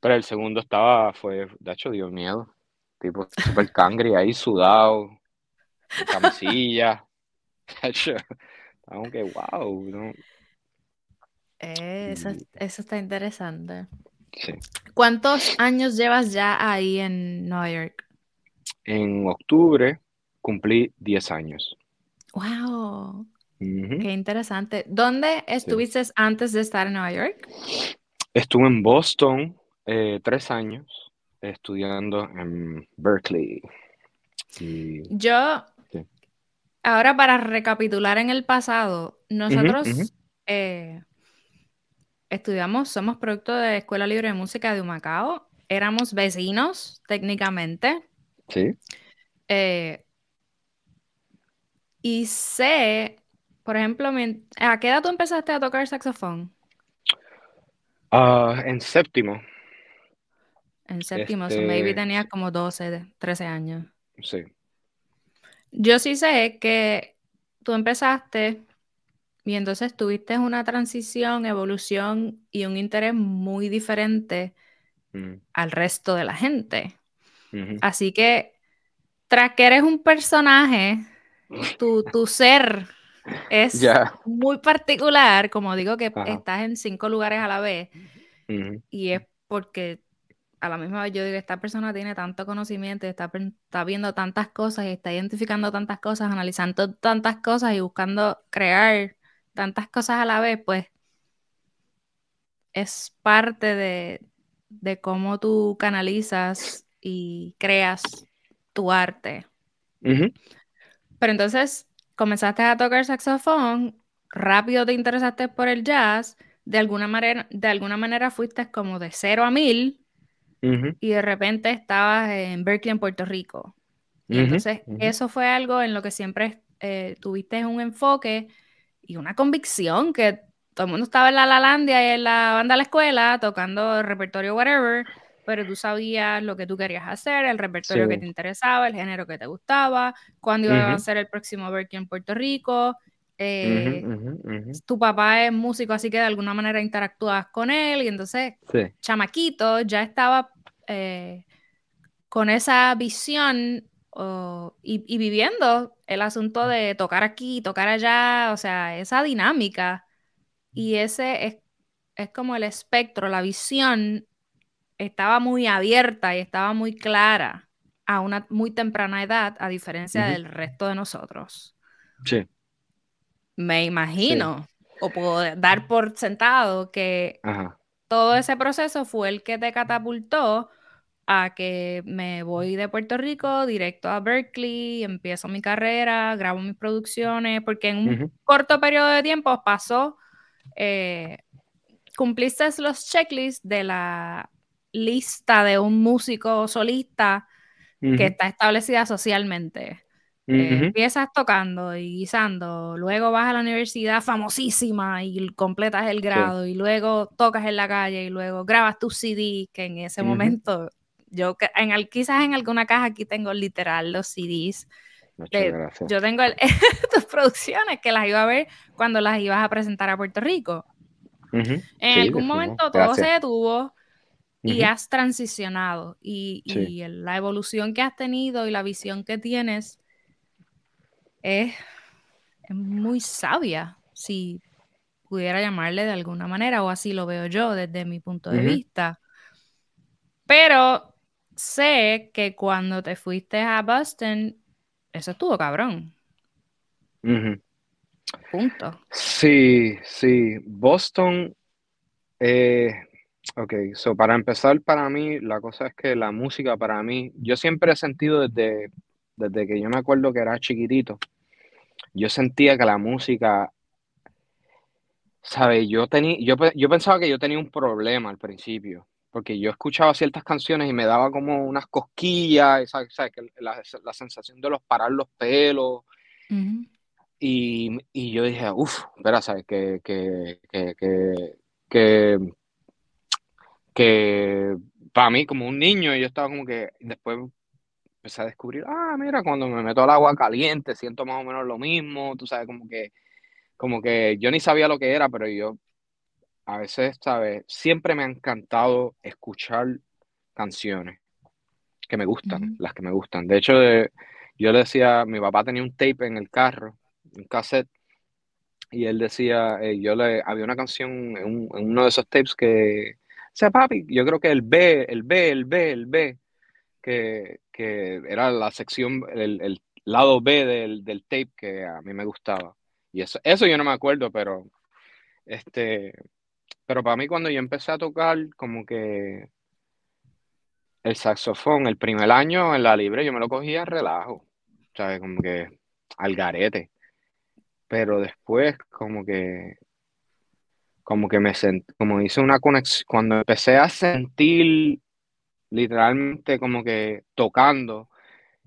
Pero el segundo estaba, fue, de hecho, dio miedo. Tipo, super cangre ahí, sudado, camisilla. Aunque, wow. Eh, eso, eso está interesante. Sí. ¿Cuántos años llevas ya ahí en Nueva York? En octubre cumplí 10 años. ¡Wow! Qué interesante. ¿Dónde estuviste antes de estar en Nueva York? Estuve en Boston eh, tres años estudiando en Berkeley. Yo, ahora para recapitular en el pasado, nosotros eh, estudiamos, somos producto de Escuela Libre de Música de Humacao, éramos vecinos técnicamente. Sí. Eh, y sé, por ejemplo, ¿a qué edad tú empezaste a tocar saxofón? Ah, en séptimo. En séptimo, este, maybe tenía como 12, 13 años. Sí. Yo sí sé que tú empezaste y entonces tuviste una transición, evolución y un interés muy diferente mm. al resto de la gente. Así que, tras que eres un personaje, tu, tu ser es muy particular, como digo que estás en cinco lugares a la vez, y es porque a la misma vez yo digo, que esta persona tiene tanto conocimiento, está, está viendo tantas cosas y está identificando tantas cosas, analizando tantas cosas y buscando crear tantas cosas a la vez, pues es parte de, de cómo tú canalizas y creas tu arte. Pero entonces, comenzaste a tocar saxofón, rápido te interesaste por el jazz, de alguna manera, de alguna manera fuiste como de cero a mil, y de repente estabas en Berkeley, en Puerto Rico. Y entonces eso fue algo en lo que siempre eh, tuviste un enfoque y una convicción que todo el mundo estaba en la Lalandia y en la banda de la escuela tocando el repertorio whatever, pero tú sabías lo que tú querías hacer, el repertorio que te interesaba, el género que te gustaba, cuándo iba a ser el próximo Berkeley en Puerto Rico. Eh, tu papá es músico, así que de alguna manera interactúas con él y entonces, chamaquito, ya estaba eh, con esa visión y, viviendo el asunto de tocar aquí, tocar allá, o sea, esa dinámica. Y ese es, es como el espectro, la visión estaba muy abierta y estaba muy clara a una muy temprana edad, a diferencia del resto de nosotros. Sí. Me imagino, o puedo dar por sentado que todo ese proceso fue el que te catapultó a que me voy de Puerto Rico directo a Berkeley, empiezo mi carrera, grabo mis producciones, porque en un corto periodo de tiempo pasó, eh, cumpliste los checklists de la lista de un músico solista que está establecida socialmente. Eh, empiezas tocando y guisando, luego vas a la universidad famosísima y completas el grado, y luego tocas en la calle y luego grabas tu CD, que en ese momento yo en quizás en alguna caja aquí tengo literal los CDs. yo tengo tus producciones que las iba a ver cuando las ibas a presentar a Puerto Rico. En algún momento todo se detuvo y has transicionado y, la evolución que has tenido y la visión que tienes es, muy sabia, si pudiera llamarle de alguna manera, o así lo veo yo desde mi punto de vista. Pero sé que cuando te fuiste a Boston, eso estuvo cabrón. Punto. Sí, sí. Boston, eh, ok, so para empezar, para mí, la cosa es que la música para mí, yo siempre he sentido desde, desde que yo me acuerdo que era chiquitito, yo sentía que la música, ¿sabes? Yo, tenía, yo, yo pensaba que yo tenía un problema al principio porque yo escuchaba ciertas canciones y me daba como unas cosquillas, ¿sabes? La, la, sensación de los parar los pelos. y, y, yo dije, uff, espera, ¿sabes? Que, que, que, que, que, para mí, como un niño, yo estaba como que, después empecé a descubrir, ah, mira, cuando me meto al agua caliente, siento más o menos lo mismo, tú sabes, como que, como que yo ni sabía lo que era, pero yo a veces, ¿sabes? Siempre me ha encantado escuchar canciones que me gustan, las que me gustan. De hecho, yo le decía, mi papá tenía un tape en el carro, un cassette, y él decía, eh, yo le, había una canción en, uno de esos tapes que, sea, papi, yo creo que el B, el B, el B, el B, que, era la sección, el, lado B del, del, tape que a mí me gustaba. Y eso, eso yo no me acuerdo, pero este, pero para mí cuando yo empecé a tocar, como que el saxofón, el primer año en la libre, yo me lo cogía relajo, ¿sabes? Como que al garete. Pero después, como que, como que me sentí, como hice una conexión, cuando empecé a sentir literalmente como que tocando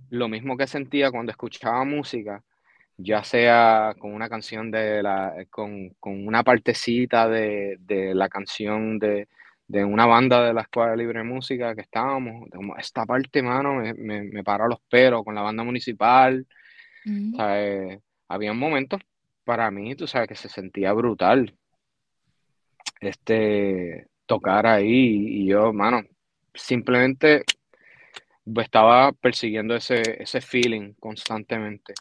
lo mismo que sentía cuando escuchaba música, ya sea con una canción de la, con, una partecita de, la canción de, una banda de la Escuela Libre de Música que estábamos, como esta parte, mano, me, me, paró los pelos con la banda municipal. Mm. había momentos para mí, tú sabes, que se sentía brutal este, tocar ahí y yo, mano, simplemente estaba persiguiendo ese, ese feeling constantemente.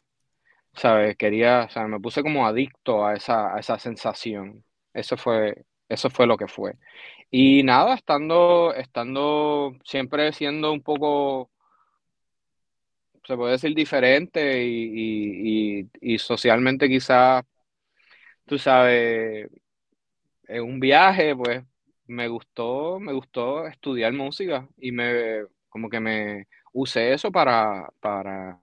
¿sabes? Quería, o me puse como adicto a esa, a esa sensación. Eso fue, eso fue lo que fue. Y nada, estando, estando siempre siendo un poco, se puede decir, diferente y, socialmente quizás, tú sabes, un viaje, pues me gustó, me gustó estudiar música y me, como que me usé eso para, para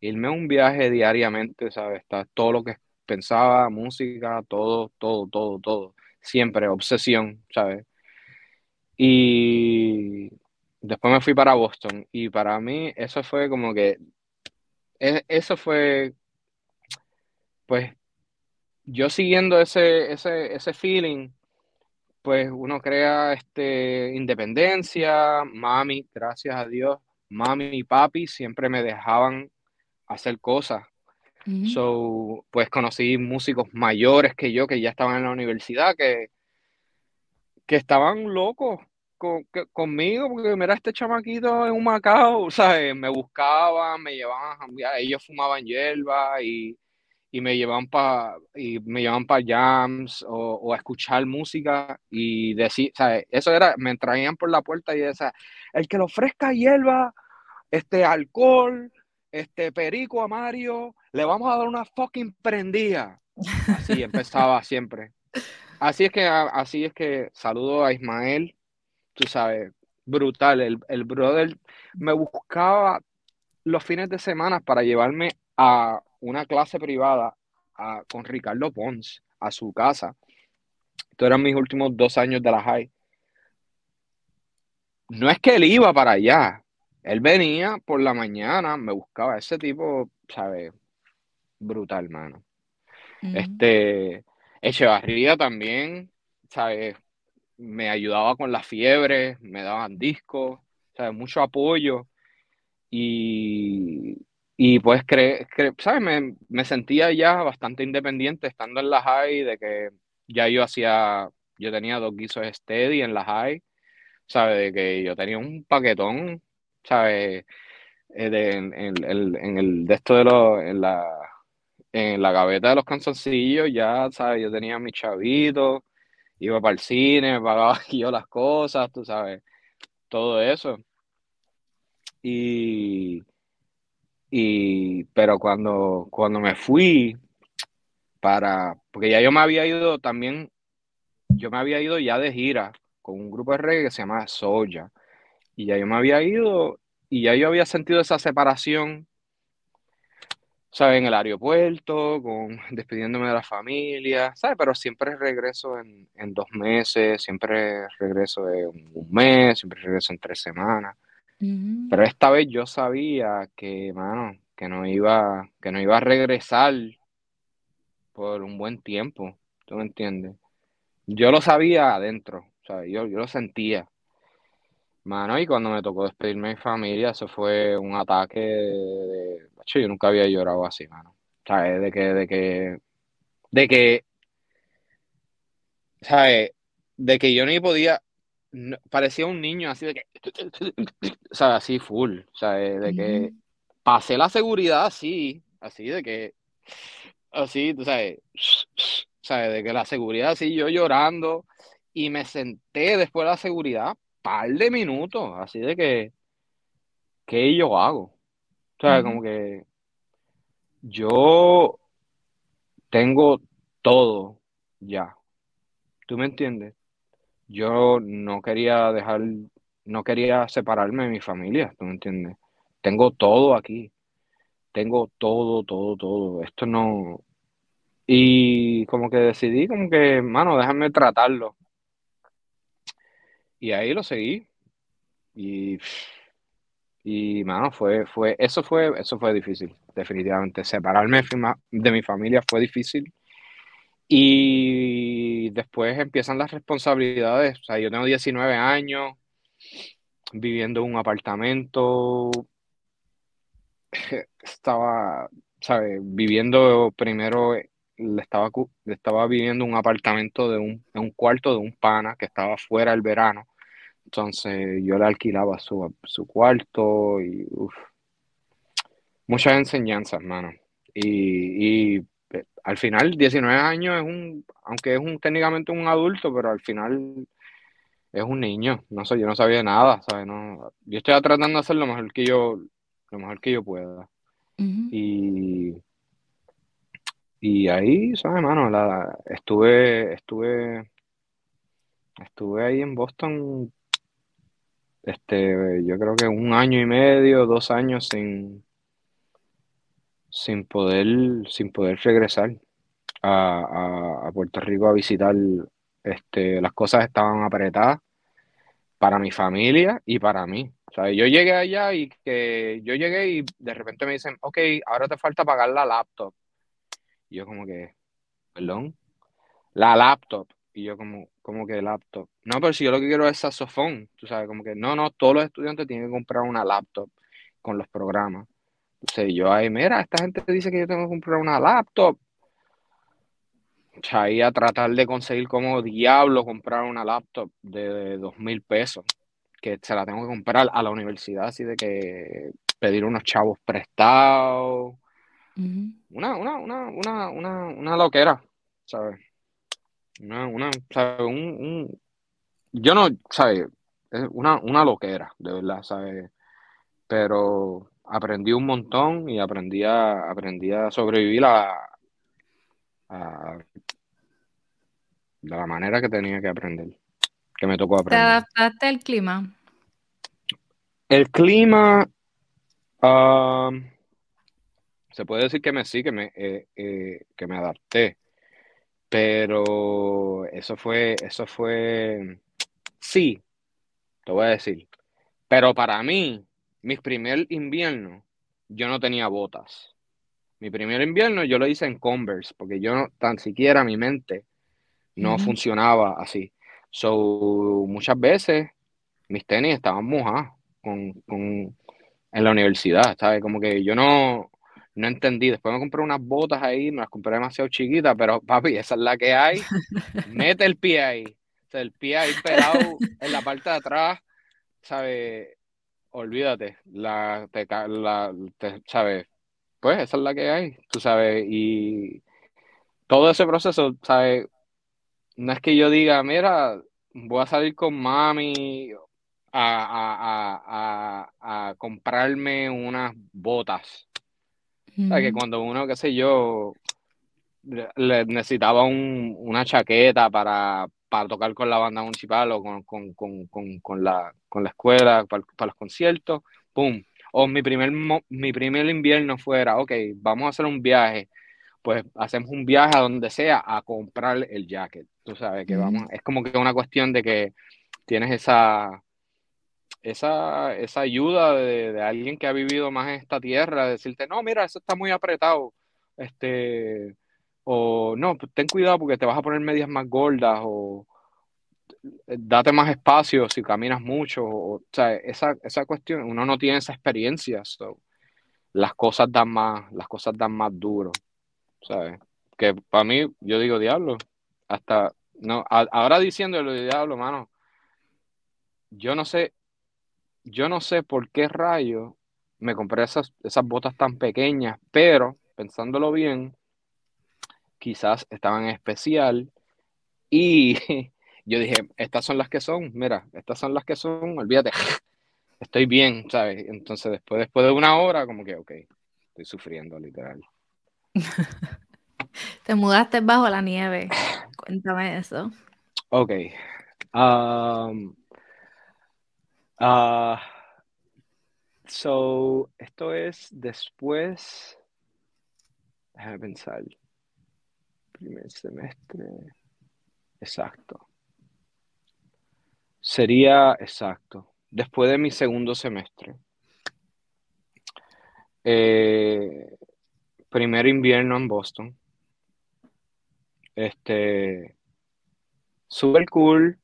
irme a un viaje diariamente, ¿sabes? Está todo lo que pensaba, música, todo, todo, todo, todo. Siempre, obsesión, ¿sabes? Y, después me fui para Boston y para mí eso fue como que, e, eso fue, pues, yo siguiendo ese, ese, ese feeling, pues uno crea este, independencia, mami, gracias a Dios, mami y papi siempre me dejaban hacer cosas. So, pues conocí músicos mayores que yo que ya estaban en la universidad que, que estaban locos conmigo, porque mira este chamaquito en un Macao, ¿sabes? Me buscaban, me llevaban, ellos fumaban hierba y, me llevaban para y me llevaban para jams o, a escuchar música y decir. Eso era, me traían por la puerta y decía, el que le ofrezca hierba, este alcohol, este perico a Mario, le vamos a dar una fucking prendida. Así empezaba siempre. Así es que, así es que saludo a Ismael, tú sabes, brutal. El, el brother me buscaba los fines de semana para llevarme a una clase privada con Ricardo Pons a su casa. Estos eran mis últimos dos años de la high. No es que él iba para allá. Él venía por la mañana, me buscaba. Ese tipo, ¿sabes? Brutal, mano. Este, Echevarría también, ¿sabes? Me ayudaba con la fiebre, me daban discos, ¿sabes? Mucho apoyo. Y, y pues, cre, ¿sabes? Me, me, sentía ya bastante independiente estando en la high, de que ya yo hacía, yo tenía dos guisos steady en la high, ¿sabes? De que yo tenía un paquetón, ¿sabes? Eh, de, en, en, el de de los, en la en la gaveta de los canzoncillos, ya, ¿sabes? Yo tenía mi chavito, iba para el cine, pagaba yo las cosas, tú sabes, todo eso. Y, y pero cuando, cuando me fui para, porque ya yo me había ido también, yo me había ido ya de gira con un grupo de reggae que se llama Soya. Y ya yo me había ido y ya yo había sentido esa separación ¿sabes? En el aeropuerto, con, despidiéndome de la familia, ¿sabes? Pero siempre regreso en, dos meses, siempre regreso en un mes, siempre regreso en tres semanas. Pero esta vez yo sabía que, mano, que no iba, que no iba a regresar por un buen tiempo, ¿tú me entiendes? Yo lo sabía adentro, ¿sabes? Yo, yo lo sentía. Mano, y cuando me tocó despedirme de mi familia, eso fue un ataque de, yo nunca había llorado así, mano. ¿Sabes? De que, de que, de que, ¿sabes? De que yo ni podía, parecía un niño así de que, ¿sabes? Así full, ¿sabes? De que pasé la seguridad así, así de que, así, tú sabes, ¿sabes? De que la seguridad así, yo llorando, y me senté después de la seguridad, par de minutos, así de que, ¿qué yo hago? O sea, como que yo tengo todo ya. ¿Tú me entiendes? Yo no quería dejar, no quería separarme de mi familia, ¿tú me entiendes? Tengo todo aquí. Tengo todo, todo, todo. Esto no. Y como que decidí, como que, mano, déjame tratarlo. Y ahí lo seguí. Y y, mano, fue, fue, eso fue, eso fue difícil, definitivamente. Separarme de mi familia fue difícil. Y después empiezan las responsabilidades. O sea, yo tengo 19 años, viviendo en un apartamento. Estaba, ¿sabes? Viviendo primero, le estaba, estaba viviendo un apartamento de un, un cuarto de un pana que estaba fuera el verano entonces yo le alquilaba su, su cuarto y muchas enseñanzas, hermano. Y, al final, 19 años es un, aunque es un técnicamente un adulto, pero al final es un niño. No sé, yo no sabía nada, ¿sabes? No, yo estoy tratando de hacer lo mejor que yo, lo mejor que yo pueda. Y y ahí, ¿sabes, hermano? La, estuve, estuve, estuve ahí en Boston este, yo creo que un año y medio, dos años sin, sin poder, sin poder regresar a, Puerto Rico a visitar. Este, las cosas estaban apretadas para mi familia y para mí. yo llegué allá y que yo llegué y de repente me dicen, ok, ahora te falta pagar la laptop. Y yo como que, perdón, la laptop. Y yo como, como que laptop. No, pero si yo lo que quiero es saxofón, tú sabes, como que no, no, todos los estudiantes tienen que comprar una laptop con los programas. Entonces yo ahí, mira, esta gente dice que yo tengo que comprar una laptop. Ahí a tratar de conseguir como diablo comprar una laptop de dos mil pesos, que se la tengo que comprar a la universidad, así de que pedir unos chavos prestados. una, una, una, una, una, una loquera, ¿sabes? Una, una, ¿sabes? Un, un, yo no, ¿sabes? Es una, una loquera, de verdad, ¿sabes? Pero aprendí un montón y aprendí a, aprendí a sobrevivir a, de la manera que tenía que aprender, que me tocó aprender. ¿Te adaptaste al clima? El clima, um, se puede decir que me sí, que me, eh, eh, que me adapté, pero eso fue, eso fue, sí, te voy a decir, pero para mí, mi primer invierno, yo no tenía botas. Mi primer invierno yo lo hice en Converse, porque yo no, tan siquiera mi mente no funcionaba así. So, muchas veces mis tenis estaban mojados con, con, en la universidad, ¿sabes? Como que yo no, no entendí. Después me compré unas botas ahí, me las compré demasiado chiquitas, pero papi, esa es la que hay. Mete el pie ahí. O sea, el pie ahí pelado en la parte de atrás, ¿sabes? Olvídate, la, te, la, te, ¿sabes? Pues esa es la que hay, tú sabes, y todo ese proceso, ¿sabes? No es que yo diga, mira, voy a salir con mami a, a, a, comprarme unas botas. O sea, que cuando uno, qué sé yo, le necesitaba un, una chaqueta para, para, tocar con la banda municipal o con, con, con, con la, la, escuela, para, para, los conciertos, ¡pum! O mi primer, mi primer invierno fuera, ok, vamos a hacer un viaje pues hacemos un viaje a donde sea a comprar el jacket. Tú sabes que vamos, es como que una cuestión de que tienes esa, esa, esa ayuda de, alguien que ha vivido más en esta tierra, decirte, no, mira, eso está muy apretado, este, o no, pues, ten cuidado porque te vas a poner medias más gordas, o date más espacio si caminas mucho, o, sea, esa, esa cuestión, uno no tiene esa experiencia, las cosas dan más, las cosas dan más duro. ¿sabes? Que para mí, yo digo diablo, hasta, no, ahora diciéndolo diablo, mano, yo no sé, yo no sé por qué rayo me compré esas, esas botas tan pequeñas, pero pensándolo bien, quizás estaban en especial y yo dije, estas son las que son, mira, estas son las que son, olvídate, estoy bien, ¿sabes? Entonces después, después de una hora, como que, ok, estoy sufriendo literal. Te mudaste bajo la nieve. Cuéntame eso. Ok. Um, uh, so, esto es después. Déjame pensar. Primer semestre. Exacto. Sería exacto. Después de mi segundo semestre. Eh, primer invierno en Boston. Este, súper cool.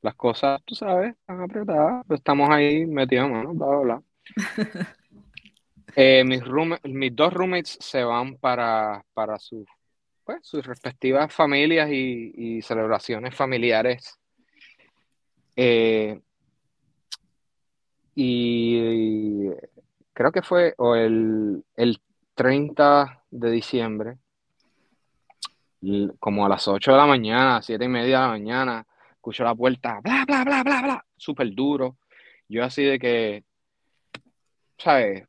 Las cosas, tú sabes, están apretadas. Estamos ahí metidos, mano, bla, bla, bla. Eh, mis, mis dos roommates se van para, para sus, pues, sus respectivas familias y, celebraciones familiares. Eh, y, creo que fue o el, el 30 de diciembre, como a las 8 de la mañana, 7 y media de la mañana, escucho la puerta, bla, bla, bla, bla, bla, súper duro. Yo así de que, ¿sabes?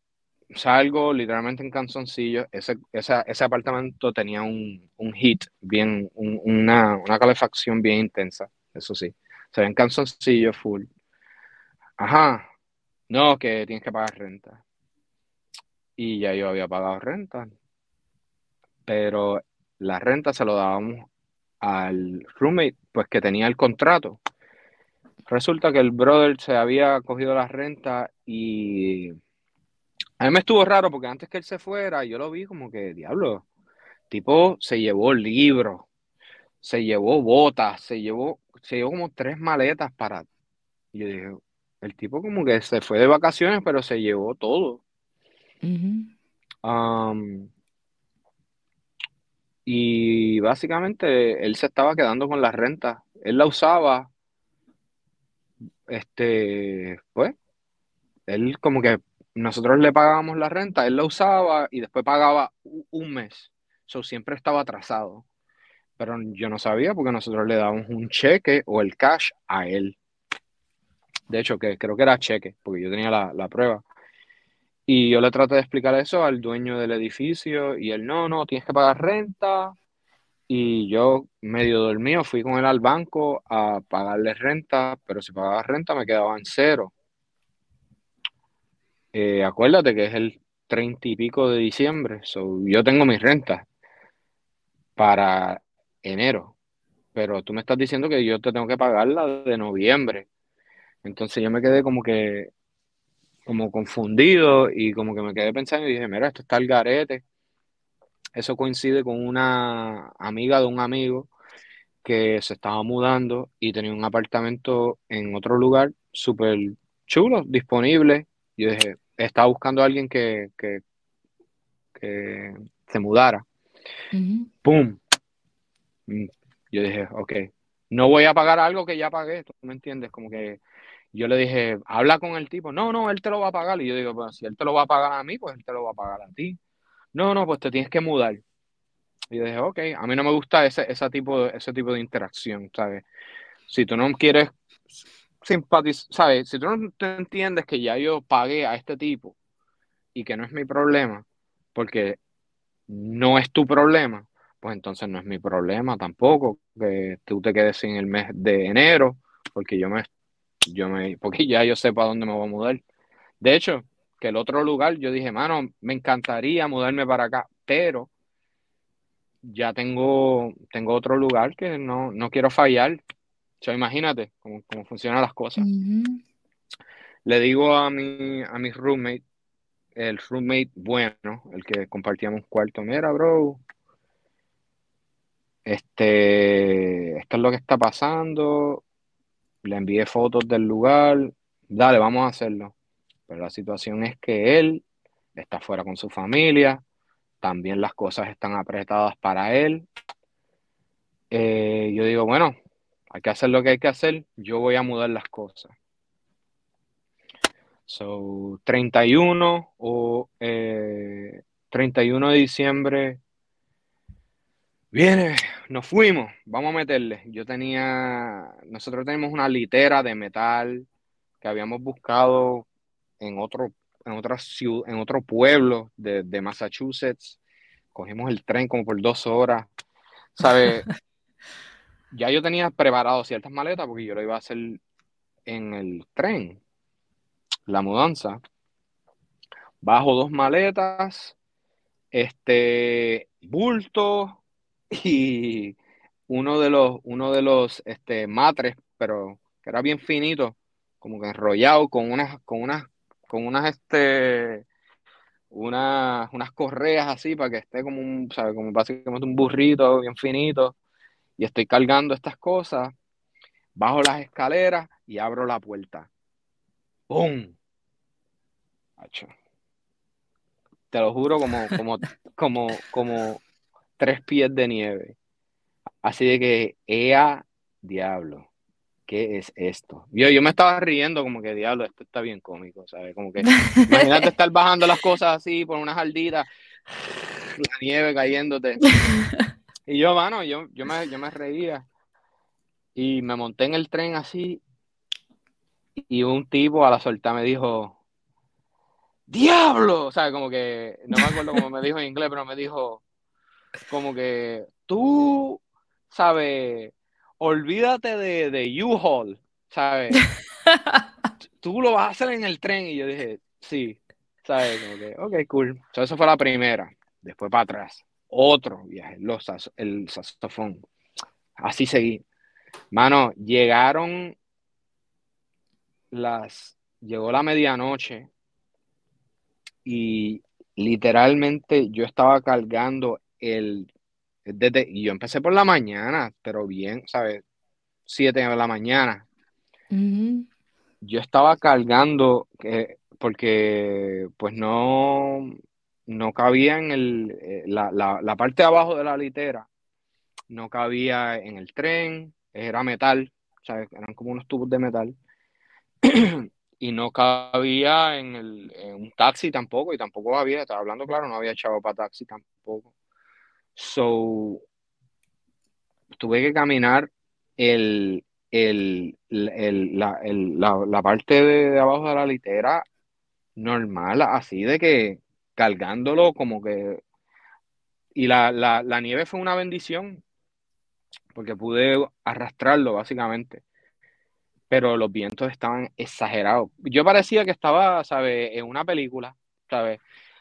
Salgo literalmente en canzoncillo. Ese, ese apartamento tenía un, un heat bien, una, una, calefacción bien intensa, eso sí. Se ven canzoncillo full. Ajá. No, que tienes que pagar renta y ya yo había pagado renta. Pero la renta se lo dábamos al roommate, pues que tenía el contrato. resulta que el brother se había cogido la renta y a mí me estuvo raro porque antes que él se fuera, yo lo vi como que, diablo, tipo se llevó libros, se llevó botas, se llevó, se llevó como tres maletas para... Y yo dije, el tipo como que se fue de vacaciones, pero se llevó todo. y básicamente él se estaba quedando con la renta. Él la usaba, este, pues, él como que nosotros le pagábamos la renta, él la usaba y después pagaba un mes. Eso siempre estaba atrasado. Pero yo no sabía porque nosotros le dábamos un cheque o el cash a él. De hecho, que creo que era cheque, porque yo tenía la, prueba. Y yo le traté de explicar eso al dueño del edificio y él, no, no, tienes que pagar renta. Y yo, medio dormido, fui con él al banco a pagarle renta, pero si pagaba renta me quedaba en cero. Eh, acuérdate que es el treinta y pico de diciembre, yo tengo mis rentas para enero, pero tú me estás diciendo que yo te tengo que pagar la de noviembre. Entonces yo me quedé como que, como confundido y como que me quedé pensando y dije, mira, esto está el garete. Eso coincide con una amiga de un amigo que se estaba mudando y tenía un apartamento en otro lugar súper chulo, disponible. Yo dije, estaba buscando a alguien que, que, se mudara. ¡Pum! Mm, yo dije, ok, no voy a pagar algo que ya pagué, ¿tú me entiendes? Como que yo le dije, habla con el tipo, no, no, él te lo va a pagar. Y yo digo, bueno, si él te lo va a pagar a mí, pues él te lo va a pagar a ti. No, no, pues te tienes que mudar. Y yo dije, ok, a mí no me gusta ese, ese, tipo, ese tipo de interacción, ¿sabes? Si tú no quieres ¿sabes? Si tú no te entiendes que ya yo pagué a este tipo y que no es mi problema, porque no es tu problema, pues entonces no es mi problema tampoco que tú te quedes sin el mes de enero, porque yo me, yo me, porque ya yo sé para dónde me voy a mudar. De hecho, que el otro lugar, yo dije, mano, me encantaría mudarme para acá, pero ya tengo, tengo otro lugar que no, no quiero fallar. Sea, imagínate cómo, cómo funcionan las cosas. Le digo a mi, a mi roommate, el roommate bueno, el que compartíamos cuarto, mira, bro, este, esto es lo que está pasando, le envié fotos del lugar, dale, vamos a hacerlo. Pero la situación es que él está fuera con su familia, también las cosas están apretadas para él. Eh, yo digo, bueno, hay que hacer lo que hay que hacer, yo voy a mudar las cosas. So, 31 o 31 eh, de diciembre Viene, nos fuimos, vamos a meterle. Yo tenía, nosotros tenemos una litera de metal que habíamos buscado en otro, en otra ciudad, en otro pueblo de, Massachusetts. Cogimos el tren como por dos horas. ¿Sabes? ya yo tenía preparado ciertas maletas porque yo lo iba a hacer en el tren, la mudanza. Bajo dos maletas, este, bulto, y uno de los, uno de los este, matres, pero que era bien finito, como que enrollado con unas, con unas, con unas, este, unas, unas correas así para que esté como un, ¿sabe? Como básicamente un burrito bien finito. Y estoy cargando estas cosas, bajo las escaleras y abro la puerta. ¡Pum! Te lo juro como, como, como, como, tres pies de nieve. Así de que, ea, diablo, ¿qué es esto? Yo, yo me estaba riendo como que, diablo, esto está bien cómico, ¿sabes? Como que, imagínate estar bajando las cosas así por unas alditas, la nieve cayéndote. Y yo, mano, yo, yo, me, yo me reía. Y me monté en el tren así. Y un tipo a la suelta me dijo, ¡Diablo! O sea, como que, no me acuerdo cómo me dijo en inglés, pero me dijo, como que tú, ¿sabes? Olvídate de, de U-Haul, ¿sabes? tú lo vas a hacer en el tren. Y yo dije, sí, ¿sabes? Como que, ok, cool. eso fue la primera. Después para atrás, otro viaje, los, el saxofón. Así seguí. Mano, llegaron las, llegó la medianoche y literalmente yo estaba cargando el, desde, y yo empecé por la mañana, pero bien, ¿sabes? Siete de la mañana. Yo estaba cargando, eh, porque pues no, no cabía en el, eh, la, la, parte de abajo de la litera, no cabía en el tren, era metal, ¿sabes? Eran como unos tubos de metal. y no cabía en, el, en un taxi tampoco, y tampoco había, estaba hablando claro, no había echado para taxi tampoco. So, tuve que caminar el, el, la, la, parte de, abajo de la litera normal, así de que cargándolo como que... Y la, la nieve fue una bendición, porque pude arrastrarlo básicamente pero los vientos estaban exagerados. Yo parecía que estaba, ¿sabes?, en una película, ¿sabes?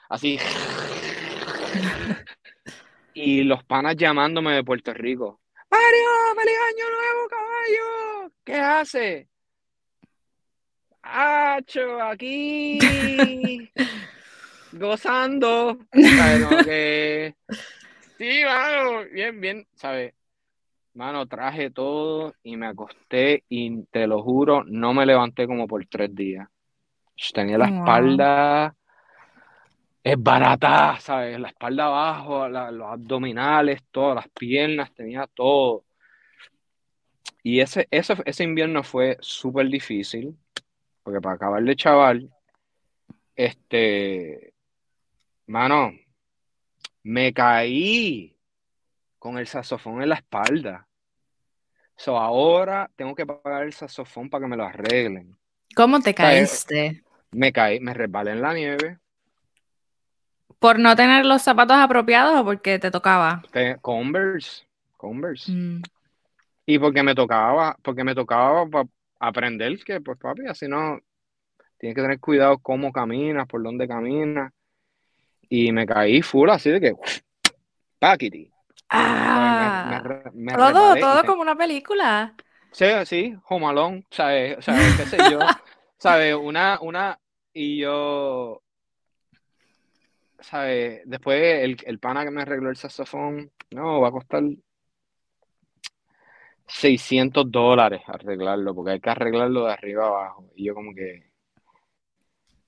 Así. y los panas llamándome de Puerto Rico. ¡Mario, feliz año nuevo, caballo! ¿Qué hace? ¡Acho, aquí! gozando. ¿Sabes? Sí, mano, bien, bien, ¿sabes? Mano, traje todo y me acosté y te lo juro, no me levanté como por tres días. Tenía la espalda, es barata, ¿sabes? La espalda abajo, los abdominales, todas las piernas, tenía todo. Y ese, ese, ese invierno fue súper difícil, porque para acabar de chaval, este, mano, me caí con el saxofón en la espalda. So ahora tengo que pagar el saxofón para que me lo arreglen. ¿Cómo te caíste? me caí, me resbalé en la nieve. ¿Por no tener los zapatos apropiados o porque te tocaba? Converse, Converse. Mm. Y porque me tocaba, porque me tocaba aprender que, pues papi, así no, tienes que tener cuidado cómo caminas, por dónde caminas. Y me caí full así de que, paquiti. Ah, todo, todo como una película. Sí, sí, Home Alone, ¿sabes? ¿Qué sé yo? ¿Sabes? Una, una, y yo, ¿sabes? Después el, el pana que me arregló el saxofón, no, va a costar 600 dólares arreglarlo, porque hay que arreglarlo de arriba abajo. Y yo como que,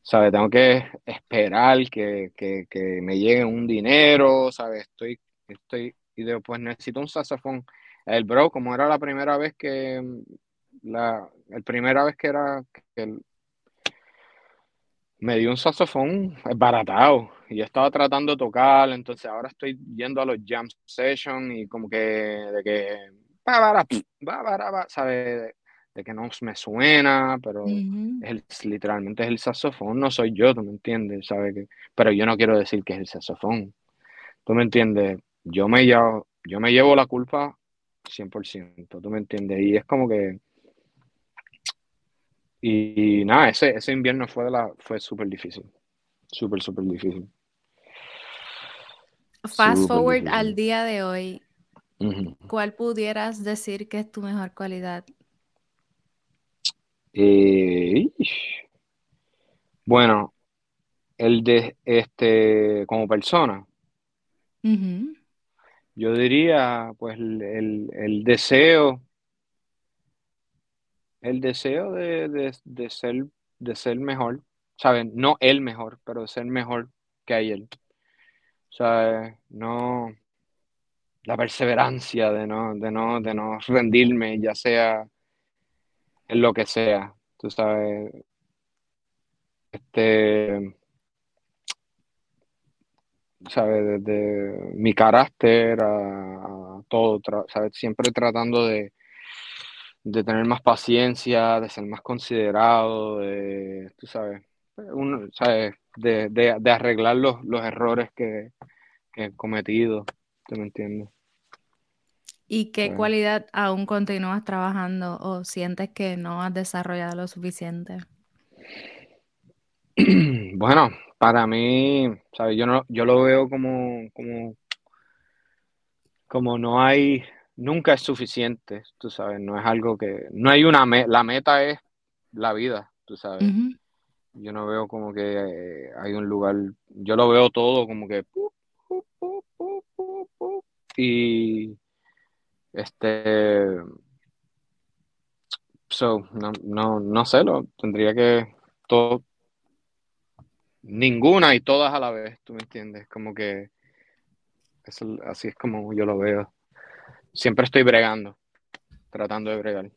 ¿sabes? Tengo que esperar que, que, que me llegue un dinero, ¿sabes? Estoy, estoy y después necesito un saxofón. El bro, como era la primera vez que, la el primera vez que era, que me dio un saxofón baratado y yo estaba tratando de tocar, entonces ahora estoy yendo a los jam sessions y como que de que sabe de, que no me suena, pero es literalmente es el saxofón, no soy yo, tú me entiendes, sabe que, pero yo no quiero decir que es el saxofón. ¿Tú me entiendes? yo me llevo, yo me llevo la culpa 100%, ¿tú me entiendes? Y es como que... Y, nada, ese, ese invierno fue, la, fue súper difícil, súper, súper difícil. Fast forward al día de hoy, ¿cuál pudieras decir que es tu mejor cualidad? Eh, bueno, el de este como persona. Yo diría, pues, el, deseo, el deseo de, ser, de ser mejor, ¿saben? No el mejor, pero de ser mejor que ayer. O sea, no, la perseverancia de no, de no, de no rendirme, ya sea en lo que sea, tú sabes. Este, ¿sabes? Desde mi carácter a, todo, ¿sabes? Siempre tratando de, de tener más paciencia, de ser más considerado, de, tú sabes, uno, ¿sabes? De, de, arreglar los, los errores que, he cometido, ¿te me entiendes? ¿Y qué cualidad aún continúas trabajando o sientes que no has desarrollado lo suficiente? Bueno, para mí, ¿sabes? Yo no, yo lo veo como, como, como no hay, nunca es suficiente, tú sabes, no es algo que, no hay una, la meta es la vida, tú sabes. Yo no veo como que hay un lugar, yo lo veo todo como que y este so, no, no, no sé, lo tendría que todo ninguna y todas a la vez, tú me entiendes, como que así es como yo lo veo. Siempre estoy bregando, tratando de bregar.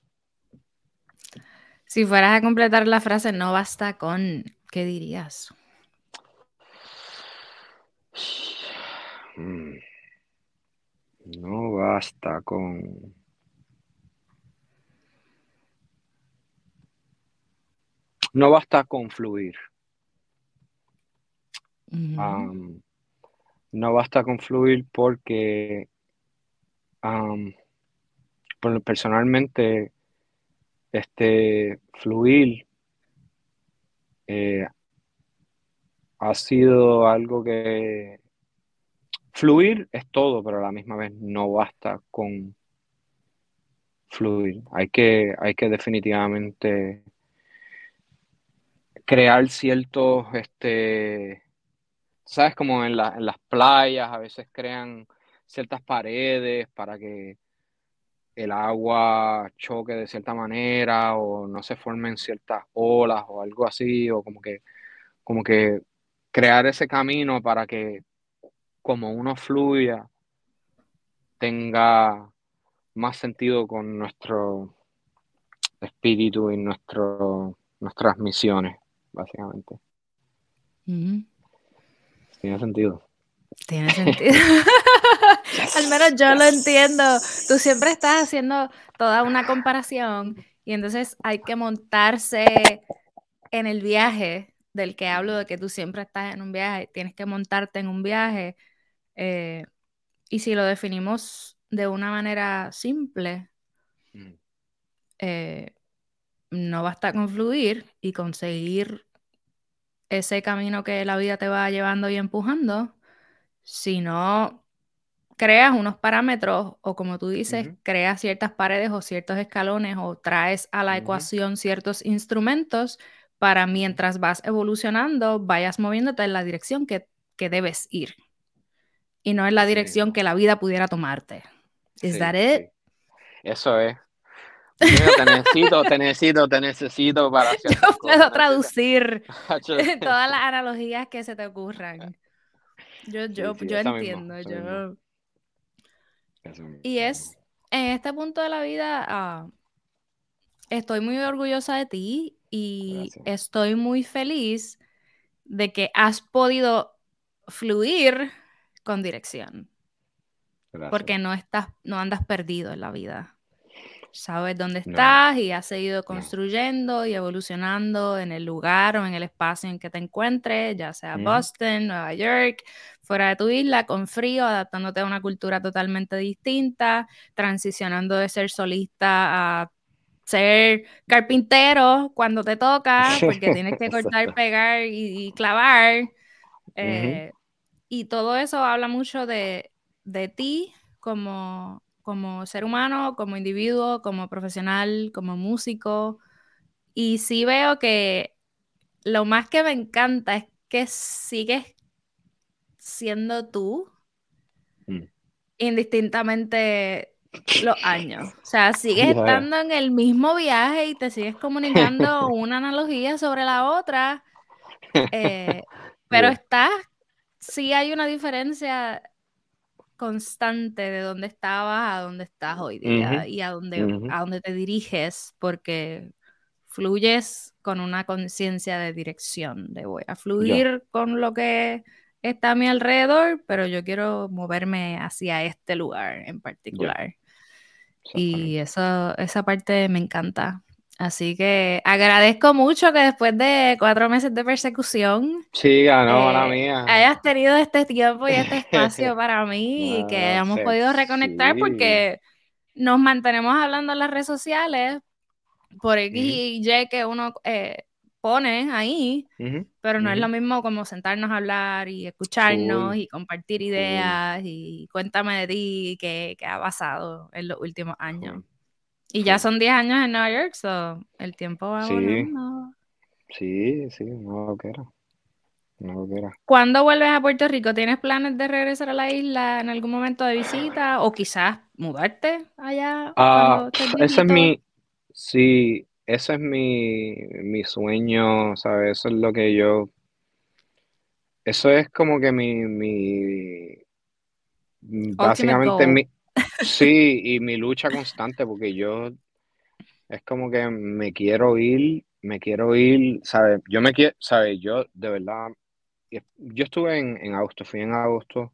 Si fueras a completar la frase, no basta con, ¿qué dirías? Mm. No basta con... No basta con fluir. no basta con fluir porque personalmente este fluir eh, ha sido algo que fluir es todo, pero a la misma vez no basta con fluir. Hay que, hay que definitivamente crear ciertos, este, sabes, como en, en las playas a veces crean ciertas paredes para que el agua choque de cierta manera o no se formen ciertas olas o algo así, o como que, como que crear ese camino para que como uno fluya tenga más sentido con nuestro espíritu y nuestro, nuestras misiones, básicamente. Tiene sentido. Tiene sentido. Al menos yo lo entiendo. Tú siempre estás haciendo toda una comparación y entonces hay que montarse en el viaje del que hablo, de que tú siempre estás en un viaje, tienes que montarte en un viaje. Eh, y si lo definimos de una manera simple, mm. eh, no basta con fluir y conseguir ese camino que la vida te va llevando y empujando, sino creas unos parámetros o como tú dices, creas ciertas paredes o ciertos escalones o traes a la ecuación ciertos instrumentos para mientras vas evolucionando, vayas moviéndote en la dirección que, debes ir y no en la dirección que la vida pudiera tomarte. ¿Es sí, Eso es. te necesito, te necesito, te necesito para hacer Yo puedo traducir todas las analogías que se te ocurran. Yo, yo, yo entiendo, yo... Y es, en este punto de la vida, ah, estoy muy orgullosa de ti y estoy muy feliz de que has podido fluir con dirección. Porque no estás, no andas perdido en la vida. Sabes dónde estás y has seguido construyendo y evolucionando en el lugar o en el espacio en que te encuentres, ya sea Boston, Nueva York, fuera de tu isla, con frío, adaptándote a una cultura totalmente distinta, transicionando de ser solista a ser carpintero cuando te toca, porque tienes que cortar, pegar y, clavar. Eh, y todo eso habla mucho de, de ti como como ser humano, como individuo, como profesional, como músico. Y sí veo que lo más que me encanta es que sigues siendo tú mm. indistintamente los años. O sea, sigues estando en el mismo viaje y te sigues comunicando una analogía sobre la otra. Eh, pero estás, sí hay una diferencia constante de dónde estabas a dónde estás hoy día y a dónde, a dónde te diriges, porque fluyes con una conciencia de dirección, de voy a fluir con lo que está a mi alrededor, pero yo quiero moverme hacia este lugar en particular. Y eso, esa parte me encanta. Así que agradezco mucho que después de cuatro meses de persecución, la eh, mía. hayas tenido este tiempo y este espacio para mí y que hayamos podido reconectar porque nos mantenemos hablando en las redes sociales por X y Y que uno eh, pone ahí, pero no es lo mismo como sentarnos a hablar y escucharnos y compartir ideas y cuéntame de ti qué, qué ha pasado en los últimos años. Y ya son 10 años en Nueva York, so el tiempo va Sí. volando. Sí, sí, no lo que era. No lo que era. ¿Cuándo vuelves a Puerto Rico? ¿Tienes planes de regresar a la isla en algún momento de visita? ¿O quizás mudarte allá Ah, estés ese es mi, sí, ese es mi, mi sueño, ¿sabes? Eso es lo que yo, eso es como que mi, mi, básicamente mi, sí, y mi lucha constante, porque yo, es como que me quiero ir, me quiero ir, ¿sabes? Yo me quiero, ¿sabes? Yo, de verdad, yo estuve en, en agosto, fui en agosto,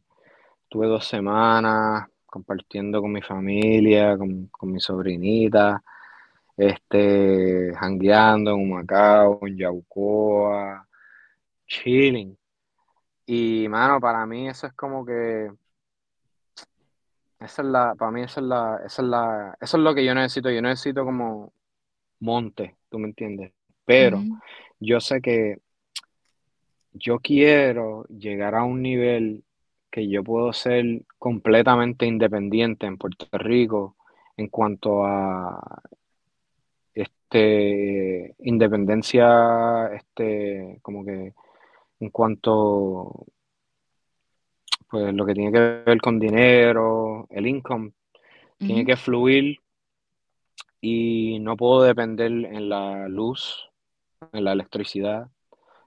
tuve dos semanas compartiendo con mi familia, con, con mi sobrinita, este, jangueando en Humacao, en Yaucoa, chilling. Y, mano, para mí eso es como que, esa es la, para mí esa es la, esa es la, eso es lo que yo necesito, yo necesito como monte, ¿tú me entiendes? Pero yo sé que yo quiero llegar a un nivel que yo puedo ser completamente independiente en Puerto Rico en cuanto a este independencia, este, como que en cuanto pues lo que tiene que ver con dinero, el income, tiene que fluir y no puedo depender en la luz, en la electricidad.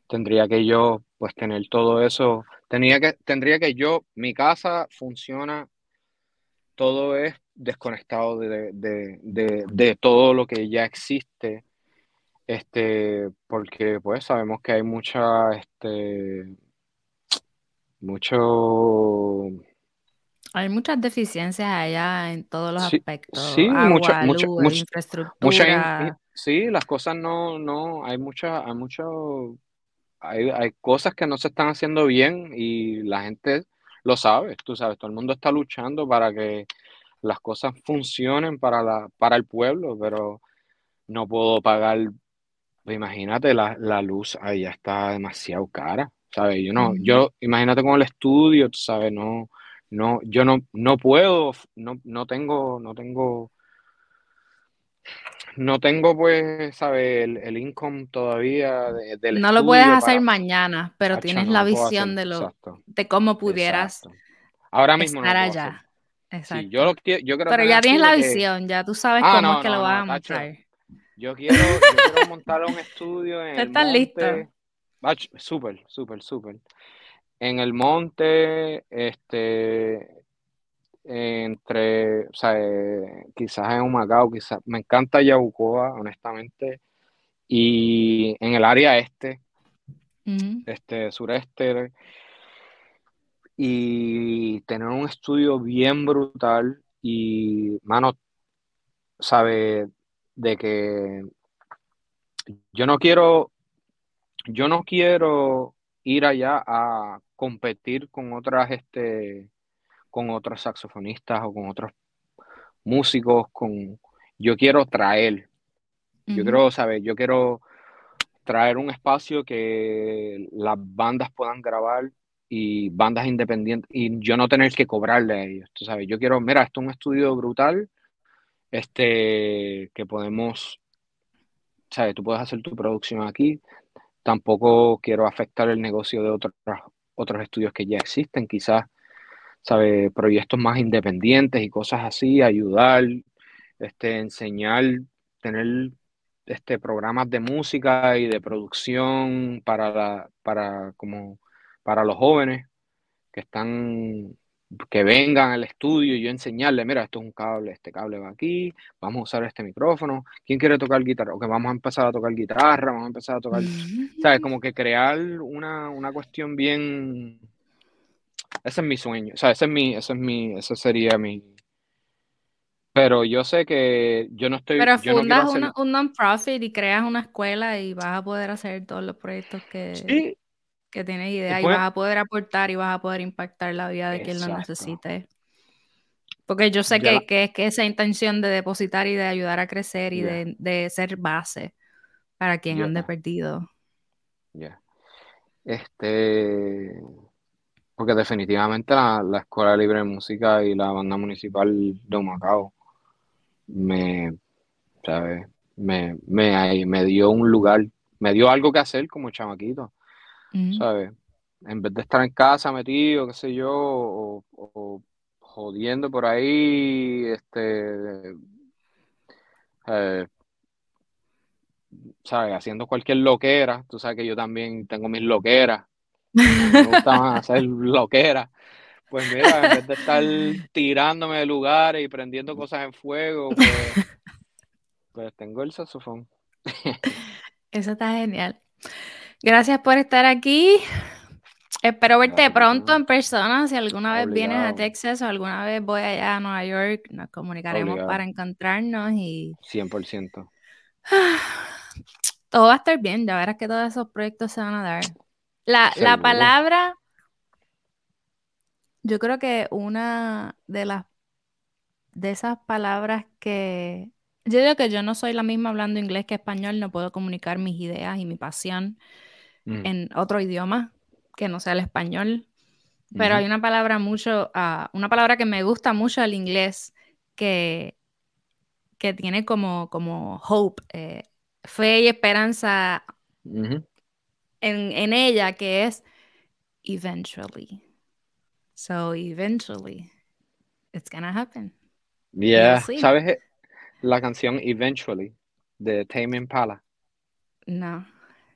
Tendría que yo pues tener todo eso, tenía que, tendría que yo, mi casa funciona, todo es desconectado de, de, de, de todo lo que ya existe, este, porque pues sabemos que hay mucha, este, mucho, Hay muchas deficiencias allá en todos los sí, aspectos. sí, Agua, mucha, luz, mucha, mucha infraestructura. sí, las cosas no, no, hay mucha, hay mucho, hay, hay cosas que no se están haciendo bien y la gente lo sabe, tú sabes, todo el mundo está luchando para que las cosas funcionen para la, para el pueblo, pero no puedo pagar, imagínate, la, la luz ahí ya está demasiado cara, ¿sabes? Yo no, yo, imagínate con el estudio, sabes, no, no, yo no, no puedo, no, no tengo, no tengo, no tengo pues, ¿sabes? El, el income todavía de- del No lo puedes hacer para, mañana, pero tienes no la lo puedo hacer, visión de lo, exacto, de cómo pudieras exacto. Ahora mismo no estar lo hacer. allá. Sí, yo Exacto. lo yo quiero Pero ya tienes la que, visión, ya tú sabes ah, cómo es no, que lo no, vas no, a tacho, montar. yo quiero, yo quiero montar un estudio en ¿Tú el estás listo? Súper, súper, súper, en el monte, este, entre, o sea, eh, quizás en Humacao, quizás, me encanta Yabucoa, honestamente, y en el área este, Ujú. este, sureste, y tener un estudio bien brutal y, mano, sabe de que yo no quiero, yo no quiero ir allá a competir con otras, este, con otros saxofonistas o con otros músicos, con, yo quiero traer, yo quiero, saber, yo quiero traer un espacio que las bandas puedan grabar y bandas independientes y yo no tener que cobrarle a ellos, tú sabes, yo quiero, mira, esto es un estudio brutal, este, que podemos, sabes, tú puedes hacer tu producción aquí, tampoco quiero afectar el negocio de otros, otros estudios que ya existen, quizás, sabe, proyectos más independientes y cosas así, ayudar, este, enseñar, tener este, programas de música y de producción para, la, para, como, para los jóvenes que están, que vengan al estudio y yo enseñarle, mira, esto es un cable, este cable va aquí, vamos a usar este micrófono, ¿quién quiere tocar guitarra? Ok, vamos a empezar a tocar guitarra, vamos a empezar a tocar, ¿sabes? Como que crear una, una cuestión bien, ese es mi sueño, o sea, ese es mi, ese es mi, ese sería mi, pero yo sé que yo no estoy, Pero yo no fundas hacer, una- un non-profit y creas una escuela y vas a poder hacer todos los proyectos que, sí, que tienes idea y vas a poder aportar y vas a poder impactar la vida de quien lo necesite. Porque yo sé que, que es que esa intención de depositar y de ayudar a crecer y de, de ser base para quien Ya. ande perdido. ya. Este, porque definitivamente la, la Escuela Libre de Música y la Banda Municipal de Humacao me, ¿sabes? Me, me, me dio un lugar, me dio algo que hacer como chamaquito, ¿sabes? En vez de estar en casa metido, qué sé yo, o, jodiendo por ahí, este, eh, ¿sabes? Haciendo cualquier loquera, tú sabes que yo también tengo mis loqueras, me gusta hacer loqueras. Pues mira, en vez de estar tirándome de lugares y prendiendo cosas en fuego, pues, pues tengo el saxofón. Eso está genial. Gracias por estar aquí. Espero verte pronto en persona. Si alguna vez vienes a Texas o alguna vez voy allá a Nueva York, nos comunicaremos para encontrarnos y... 100%. Todo va a estar bien, ya verás que todos esos proyectos se van a dar. La, la palabra yo creo que una de las de esas palabras que yo digo que yo no soy la misma hablando inglés que español, no puedo comunicar mis ideas y mi pasión mm. en otro idioma que no sea el español. Pero hay una palabra mucho, ah, una palabra que me gusta mucho el inglés que, que tiene como, como hope, eh, fe y esperanza en, en ella, que es eventually. So eventually, it's gonna happen. Yeah, ¿sabes la canción Eventually de Tame Impala? No,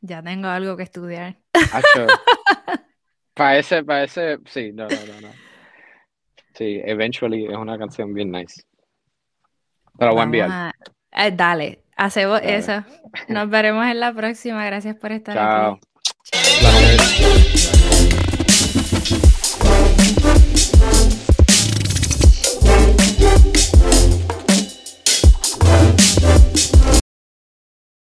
ya tengo algo que estudiar. Parece, parece, sí, no, no, no, no. Sí, Eventually es una canción bien nice. Pero buen a eh, dale, hacemos eso. Nos veremos en la próxima. Gracias por estar aquí. Chao.